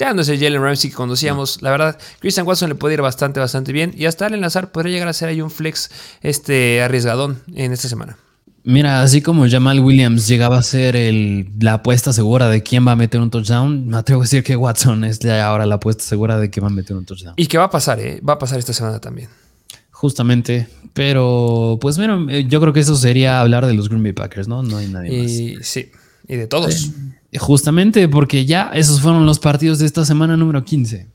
ya no es el Jalen Ramsey que conocíamos. La verdad, Christian Watson le puede ir bastante, bastante bien. Y hasta Allen Lazar podría llegar a ser ahí un flex este, arriesgadón en esta semana. Mira, así como Jamal Williams llegaba a ser la apuesta segura de quién va a meter un touchdown, me atrevo a decir que Watson es ya ahora la apuesta segura de que va a meter un touchdown. Y que va a pasar, ¿eh? Va a pasar esta semana también. Justamente, pero pues bueno, eh, yo creo que eso sería hablar de los Green Bay Packers, ¿no? No hay nadie más. Sí, y de todos. Justamente porque ya esos fueron los partidos de esta semana número 15.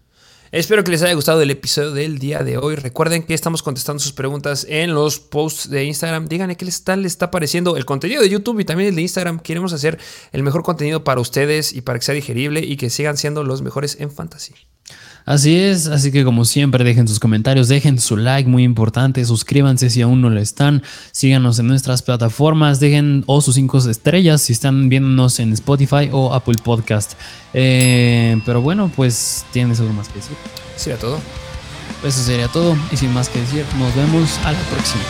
Espero que les haya gustado el episodio del día de hoy. Recuerden que estamos contestando sus preguntas en los posts de Instagram. Díganme qué les está, les está pareciendo el contenido de YouTube y también el de Instagram. Queremos hacer el mejor contenido para ustedes y para que sea digerible y que sigan siendo los mejores en fantasy. Así es, así que como siempre dejen sus comentarios, dejen su like, muy importante, suscríbanse si aún no lo están, síganos en nuestras plataformas, dejen o sus cinco estrellas si están viéndonos en Spotify o Apple Podcast. Eh, pero bueno, pues tienes algo más que decir. Sí, a todo. Eso sería todo y sin más que decir, nos vemos a la próxima.